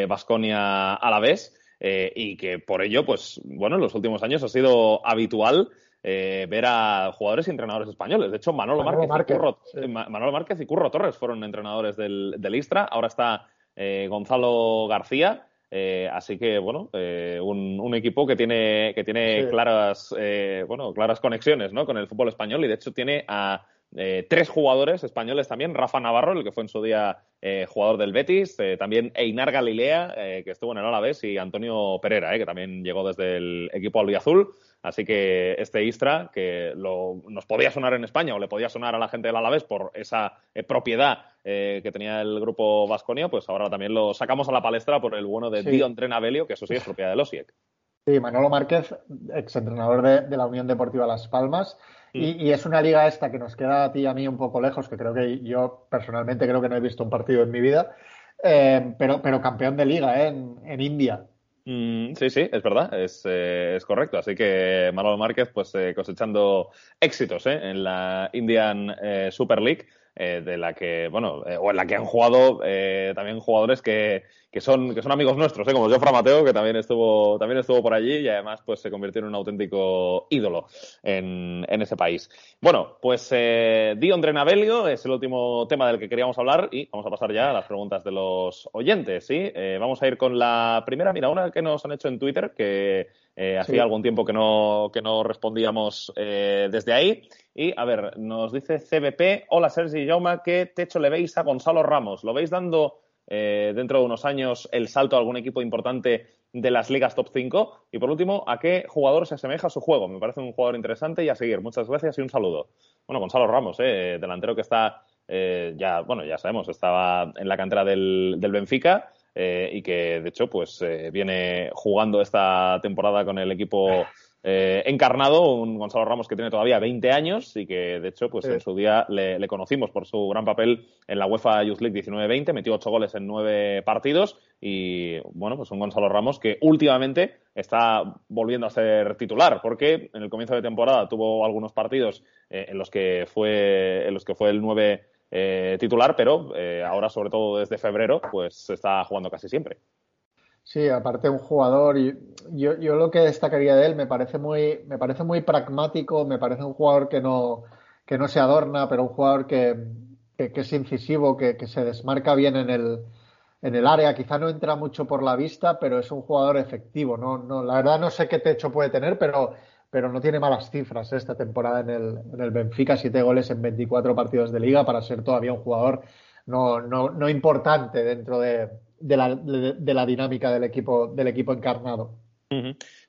Vasconia eh, Alavés, y que por ello, pues bueno, en los últimos años ha sido habitual ver a jugadores y entrenadores españoles. De hecho, Manolo, Márquez, y Curro, Manolo Márquez y Curro Torres fueron entrenadores del, del Istra. Ahora está Gonzalo García. Eh, así que, bueno, eh, un, equipo que tiene, que tiene claras, eh, bueno, claras conexiones ¿no? con el fútbol español y, de hecho, tiene a tres jugadores españoles también. Rafa Navarro, el que fue en su día jugador del Betis, también Einar Galilea, que estuvo en el Alavés, y Antonio Pereira, que también llegó desde el equipo albiazul. Así que este Istra, que nos podía sonar en España o le podía sonar a la gente del Alavés por esa eh, propiedad eh, que tenía el grupo Vasconia, pues ahora también lo sacamos a la palestra por el bueno de Dion Trenabelio, que eso sí es propiedad de Osiek. Sí, Manolo Márquez, exentrenador de, de la Unión Deportiva Las Palmas. Mm. Y, es una liga esta que nos queda a ti y a mí un poco lejos, que creo que yo personalmente creo que no he visto un partido en mi vida, eh, pero, pero campeón de liga en, en India. Mm, sí, sí, es verdad, es, eh, es, correcto. Así que Manolo Márquez, pues eh, cosechando éxitos eh, en la Indian Super League. De la que, bueno, o en la que han jugado también jugadores que, que son, que son amigos nuestros, ¿eh? como Jofra Mateo, que también estuvo, también estuvo por allí y además pues, se convirtió en un auténtico ídolo en, en ese país. Bueno, pues eh, Dion Drenabelio es el último tema del que queríamos hablar y vamos a pasar ya a las preguntas de los oyentes. ¿sí? Eh, vamos a ir con la primera, mira, una que nos han hecho en Twitter, que eh, hacía algún tiempo que no, que no respondíamos eh, desde ahí. Y, a ver, nos dice CBP, hola Sergi Jaume, ¿qué techo le veis a Gonzalo Ramos? ¿Lo veis dando eh, dentro de unos años el salto a algún equipo importante de las ligas top 5. Y por último, ¿a qué jugador se asemeja su juego? Me parece un jugador interesante y a seguir. Muchas gracias y un saludo. Bueno, Gonzalo Ramos, eh, delantero que está, eh, ya, bueno, ya sabemos, estaba en la cantera del, del Benfica. Y que de hecho pues viene jugando esta temporada con el equipo eh, encarnado, un Gonzalo Ramos que tiene todavía 20 años y que, de hecho, pues en su día le, conocimos por su gran papel en la UEFA Youth League 19-20, metió 8 goles en 9 partidos y, bueno, pues un Gonzalo Ramos que últimamente está volviendo a ser titular porque en el comienzo de temporada tuvo algunos partidos eh, en los que fue en los que fue el 9 eh, titular, pero ahora, sobre todo desde febrero, pues está jugando casi siempre. Sí, aparte un jugador, yo, yo lo que destacaría de él me parece muy, me parece muy pragmático, me parece un jugador que no, que no se adorna, pero un jugador que, que, es incisivo, que, que, se desmarca bien en el, en el área. Quizá no entra mucho por la vista, pero es un jugador efectivo. No, no, la verdad no sé qué techo puede tener, pero, pero no tiene malas cifras esta temporada en el, en el Benfica, siete goles en 24 partidos de liga para ser todavía un jugador no, no, no importante dentro de, de la, de, la dinámica del equipo, del equipo encarnado.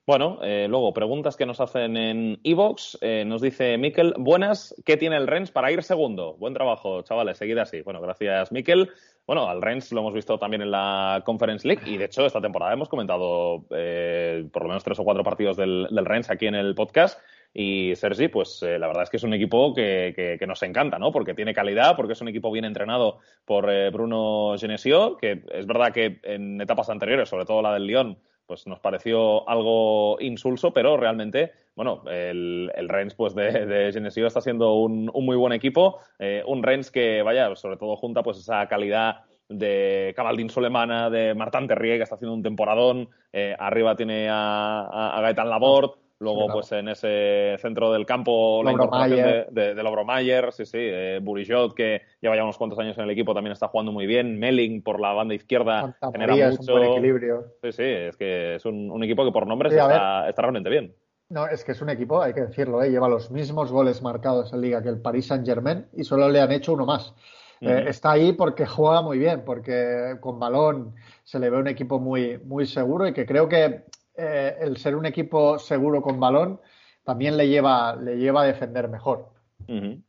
Bueno, eh, luego, preguntas que nos hacen en Evox. Eh, nos dice Miquel, buenas, ¿qué tiene el Rennes para ir segundo? Buen trabajo, chavales, seguid así. Bueno, gracias, Miquel. Bueno, al Rennes lo hemos visto también en la Conference League y de hecho esta temporada hemos comentado eh, por lo menos tres o cuatro partidos del, del Rennes aquí en el podcast y Sergi, pues eh, la verdad es que es un equipo que, nos encanta, ¿no? Porque tiene calidad, porque es un equipo bien entrenado por eh, Bruno Genesio, que es verdad que en etapas anteriores, sobre todo la del Lyon, pues nos pareció algo insulso, pero realmente, bueno, el, el Rennes pues de, de, Genesio está siendo un, un muy buen equipo, eh, un Rennes que, vaya, sobre todo junta pues esa calidad de Cabaldín Solemana, de Martin Terrier, que está haciendo un temporadón, arriba tiene a, a, a Gaetan Laborde, Luego, pues en ese centro del campo, la incorporación de, de, Lobromayer, sí, sí, eh, Burijot, que lleva ya unos cuantos años en el equipo, también está jugando muy bien. Melling por la banda izquierda genera mucho. un equilibrio. Sí, sí, es que es un, equipo que por nombres está, realmente bien. No, es que es un equipo, hay que decirlo, ¿eh? lleva los mismos goles marcados en Liga que el Paris Saint-Germain y solo le han hecho uno más. Eh, está ahí porque juega muy bien, porque con balón se le ve un equipo muy, muy seguro y que creo que eh, el ser un equipo seguro con balón también le lleva, le lleva a defender mejor.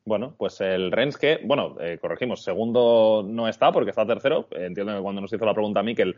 Bueno, pues el Rennes que, bueno, eh, corregimos, segundo no está porque está tercero. Entiendo que cuando nos hizo la pregunta Miquel,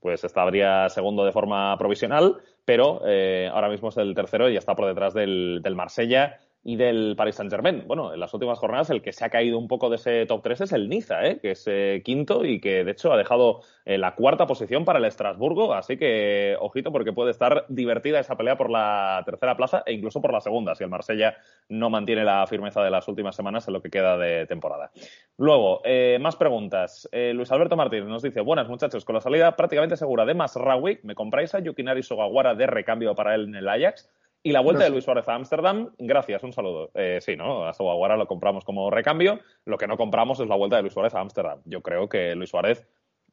pues estaría segundo de forma provisional, pero eh, ahora mismo es el tercero y está por detrás del, del Marsella y del Paris Saint-Germain. Bueno, en las últimas jornadas el que se ha caído un poco de ese top 3 es el Niza, ¿eh? que es eh, quinto y que de hecho ha dejado eh, la cuarta posición para el Estrasburgo, así que ojito porque puede estar divertida esa pelea por la tercera plaza e incluso por la segunda, si el Marsella no mantiene la firmeza de las últimas semanas en lo que queda de temporada. Luego, eh, más preguntas. Luis Alberto Martínez nos dice, buenas muchachos, con la salida prácticamente segura de Masraoui, ¿me compráis a Yukinari Sogawara de recambio para él en el Ajax? Y la vuelta de Luis Suárez a Ámsterdam, gracias, un saludo. Eh, sí, ¿no? A Sogaguara lo compramos como recambio. Lo que no compramos es la vuelta de Luis Suárez a Ámsterdam. Yo creo que Luis Suárez.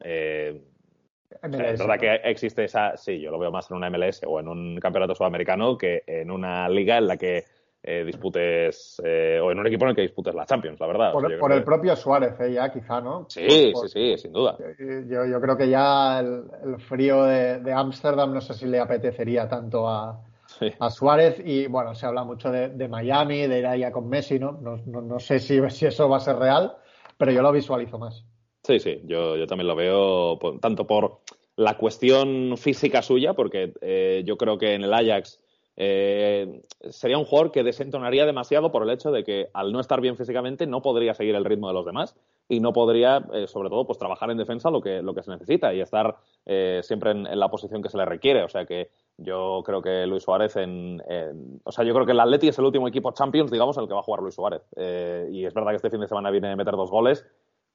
Eh, es verdad que existe esa. Sí, yo lo veo más en una MLS o en un campeonato sudamericano que en una liga en la que eh, disputes. Eh, o en un equipo en el que disputes la Champions, la verdad. Por, el propio Suárez, eh, ya quizá, ¿no? Sí, sí, sí, sin duda. Yo, yo creo que ya el, frío de Ámsterdam no sé si le apetecería tanto a a Suárez y bueno, se habla mucho de, Miami, de ir allá con Messi, ¿no? No, no, sé si, si, eso va a ser real, pero yo lo visualizo más. Sí, sí, yo, yo también lo veo tanto por la cuestión física suya, porque eh, yo creo que en el Ajax eh, sería un jugador que desentonaría demasiado por el hecho de que al no estar bien físicamente no podría seguir el ritmo de los demás. Y no podría, eh, sobre todo, pues trabajar en defensa lo que, lo que se necesita y estar eh, siempre en, la posición que se le requiere. O sea que yo creo que Luis Suárez en, o sea, yo creo que el Atleti es el último equipo Champions, digamos, en el que va a jugar Luis Suárez. Eh, y es verdad que este fin de semana viene a meter dos goles,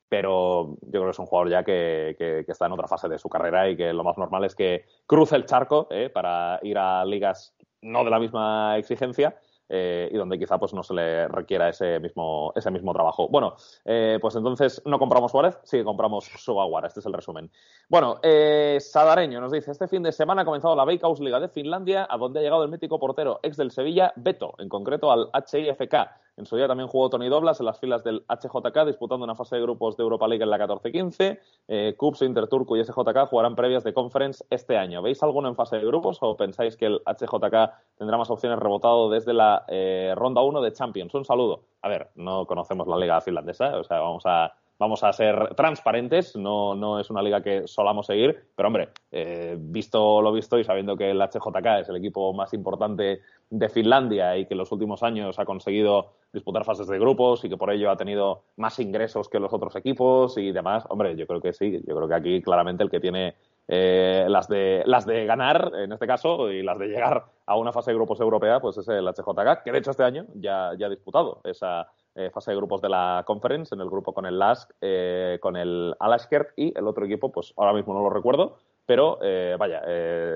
pero yo creo que es un jugador ya que, que, está en otra fase de su carrera y que lo más normal es que cruce el charco para ir a ligas no de la misma exigencia eh, y donde quizá pues no se le requiera ese mismo, ese mismo trabajo. Bueno, eh, pues entonces no compramos Suárez, sí compramos Sugawara, este es el resumen. Bueno, eh, Sadareño nos dice, este fin de semana ha comenzado la Veikkaus Liga de Finlandia, a donde ha llegado el mítico portero ex del Sevilla, Beto, en concreto al HIFK. En su día también jugó Tony Doblas en las filas del HJK, disputando una fase de grupos de Europa League en la 14-15. Eh, Cups, Interturco y SJK jugarán previas de Conference este año. ¿Veis alguno en fase de grupos o pensáis que el HJK tendrá más opciones rebotado desde la eh, ronda 1 de Champions? Un saludo. A ver, no conocemos la liga finlandesa, o sea, vamos a vamos a ser transparentes, no, no es una liga que solamos seguir, pero hombre, eh, visto lo visto y sabiendo que el HJK es el equipo más importante de Finlandia y que en los últimos años ha conseguido disputar fases de grupos y que por ello ha tenido más ingresos que los otros equipos y demás, hombre, yo creo que sí, yo creo que aquí claramente el que tiene eh, las, de, las de ganar, en este caso, y las de llegar a una fase de grupos europea, pues es el HJK, que de hecho este año ya, ya ha disputado esa eh, fase de grupos de la conference, en el grupo con el LASK, eh, con el Alaskert y el otro equipo, pues ahora mismo no lo recuerdo, pero eh, vaya,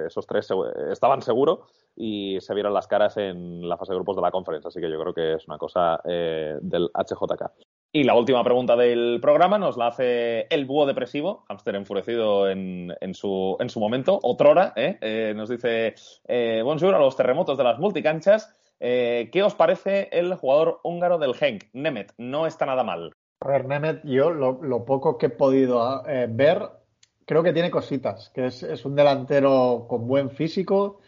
esos tres estaban seguros y se vieron las caras en la fase de grupos de la conference, así que yo creo que es una cosa del HJK. Y la última pregunta del programa nos la hace el búho depresivo, hámster enfurecido en, en, su, en su momento, otrora, nos dice, bonjour a los terremotos de las multicanchas, eh, ¿Qué os parece el jugador húngaro del Genk, Nemet? No está nada mal. A ver, Nemet, yo lo, poco que he podido eh, ver, creo que tiene cositas, que es, un delantero con buen físico,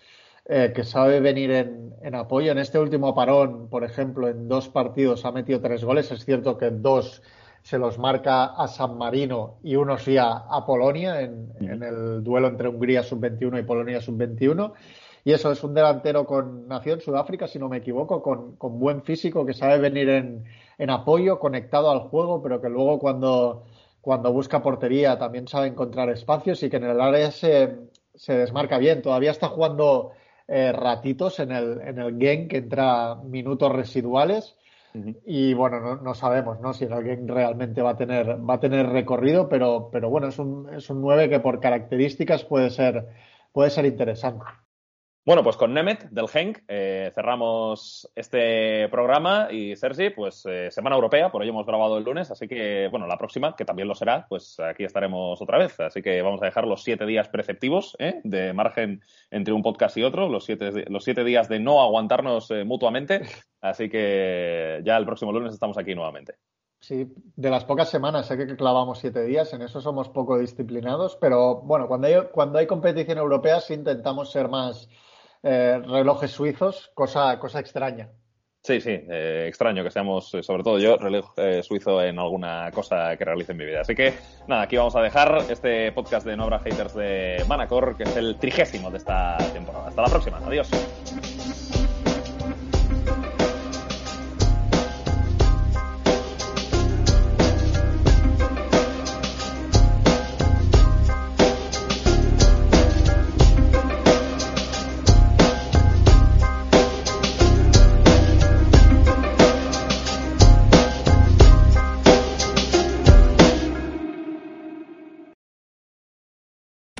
eh, que sabe venir en, apoyo. En este último parón, por ejemplo, en dos partidos ha metido tres goles. Es cierto que dos se los marca a San Marino y uno sí a, Polonia en, en, el duelo entre Hungría sub-21 y Polonia sub-21. Y eso es un delantero con nació en Sudáfrica, si no me equivoco, con, buen físico, que sabe venir en, apoyo, conectado al juego, pero que luego cuando, cuando busca portería también sabe encontrar espacios y que en el área se, desmarca bien. Todavía está jugando eh, ratitos en el, en el Genk, que entra minutos residuales. Y bueno, no, sabemos ¿no? si el Genk realmente va a tener, va a tener recorrido, pero, pero bueno, es un, es un 9 que por características puede ser, puede ser interesante. Bueno, pues con Nemet del Genk eh, cerramos este programa y Sergi, pues eh, semana europea, por ello hemos grabado el lunes, así que bueno, la próxima, que también lo será, pues aquí estaremos otra vez. Así que vamos a dejar los siete días preceptivos ¿eh? de margen entre un podcast y otro, los siete, los siete días de no aguantarnos mutuamente. Así que ya el próximo lunes estamos aquí nuevamente. Sí, de las pocas semanas, sé que clavamos siete días, en eso somos poco disciplinados, pero bueno, cuando cuando hay competición europea sí intentamos ser más eh, relojes suizos, cosa, cosa extraña. Sí, sí, eh, extraño que seamos, eh, sobre todo yo, reloj suizo en alguna cosa que realice en mi vida. Así que, nada, aquí vamos a dejar este podcast de No Haters de Manacor, que es el trigésimo de esta temporada. Hasta la próxima, adiós.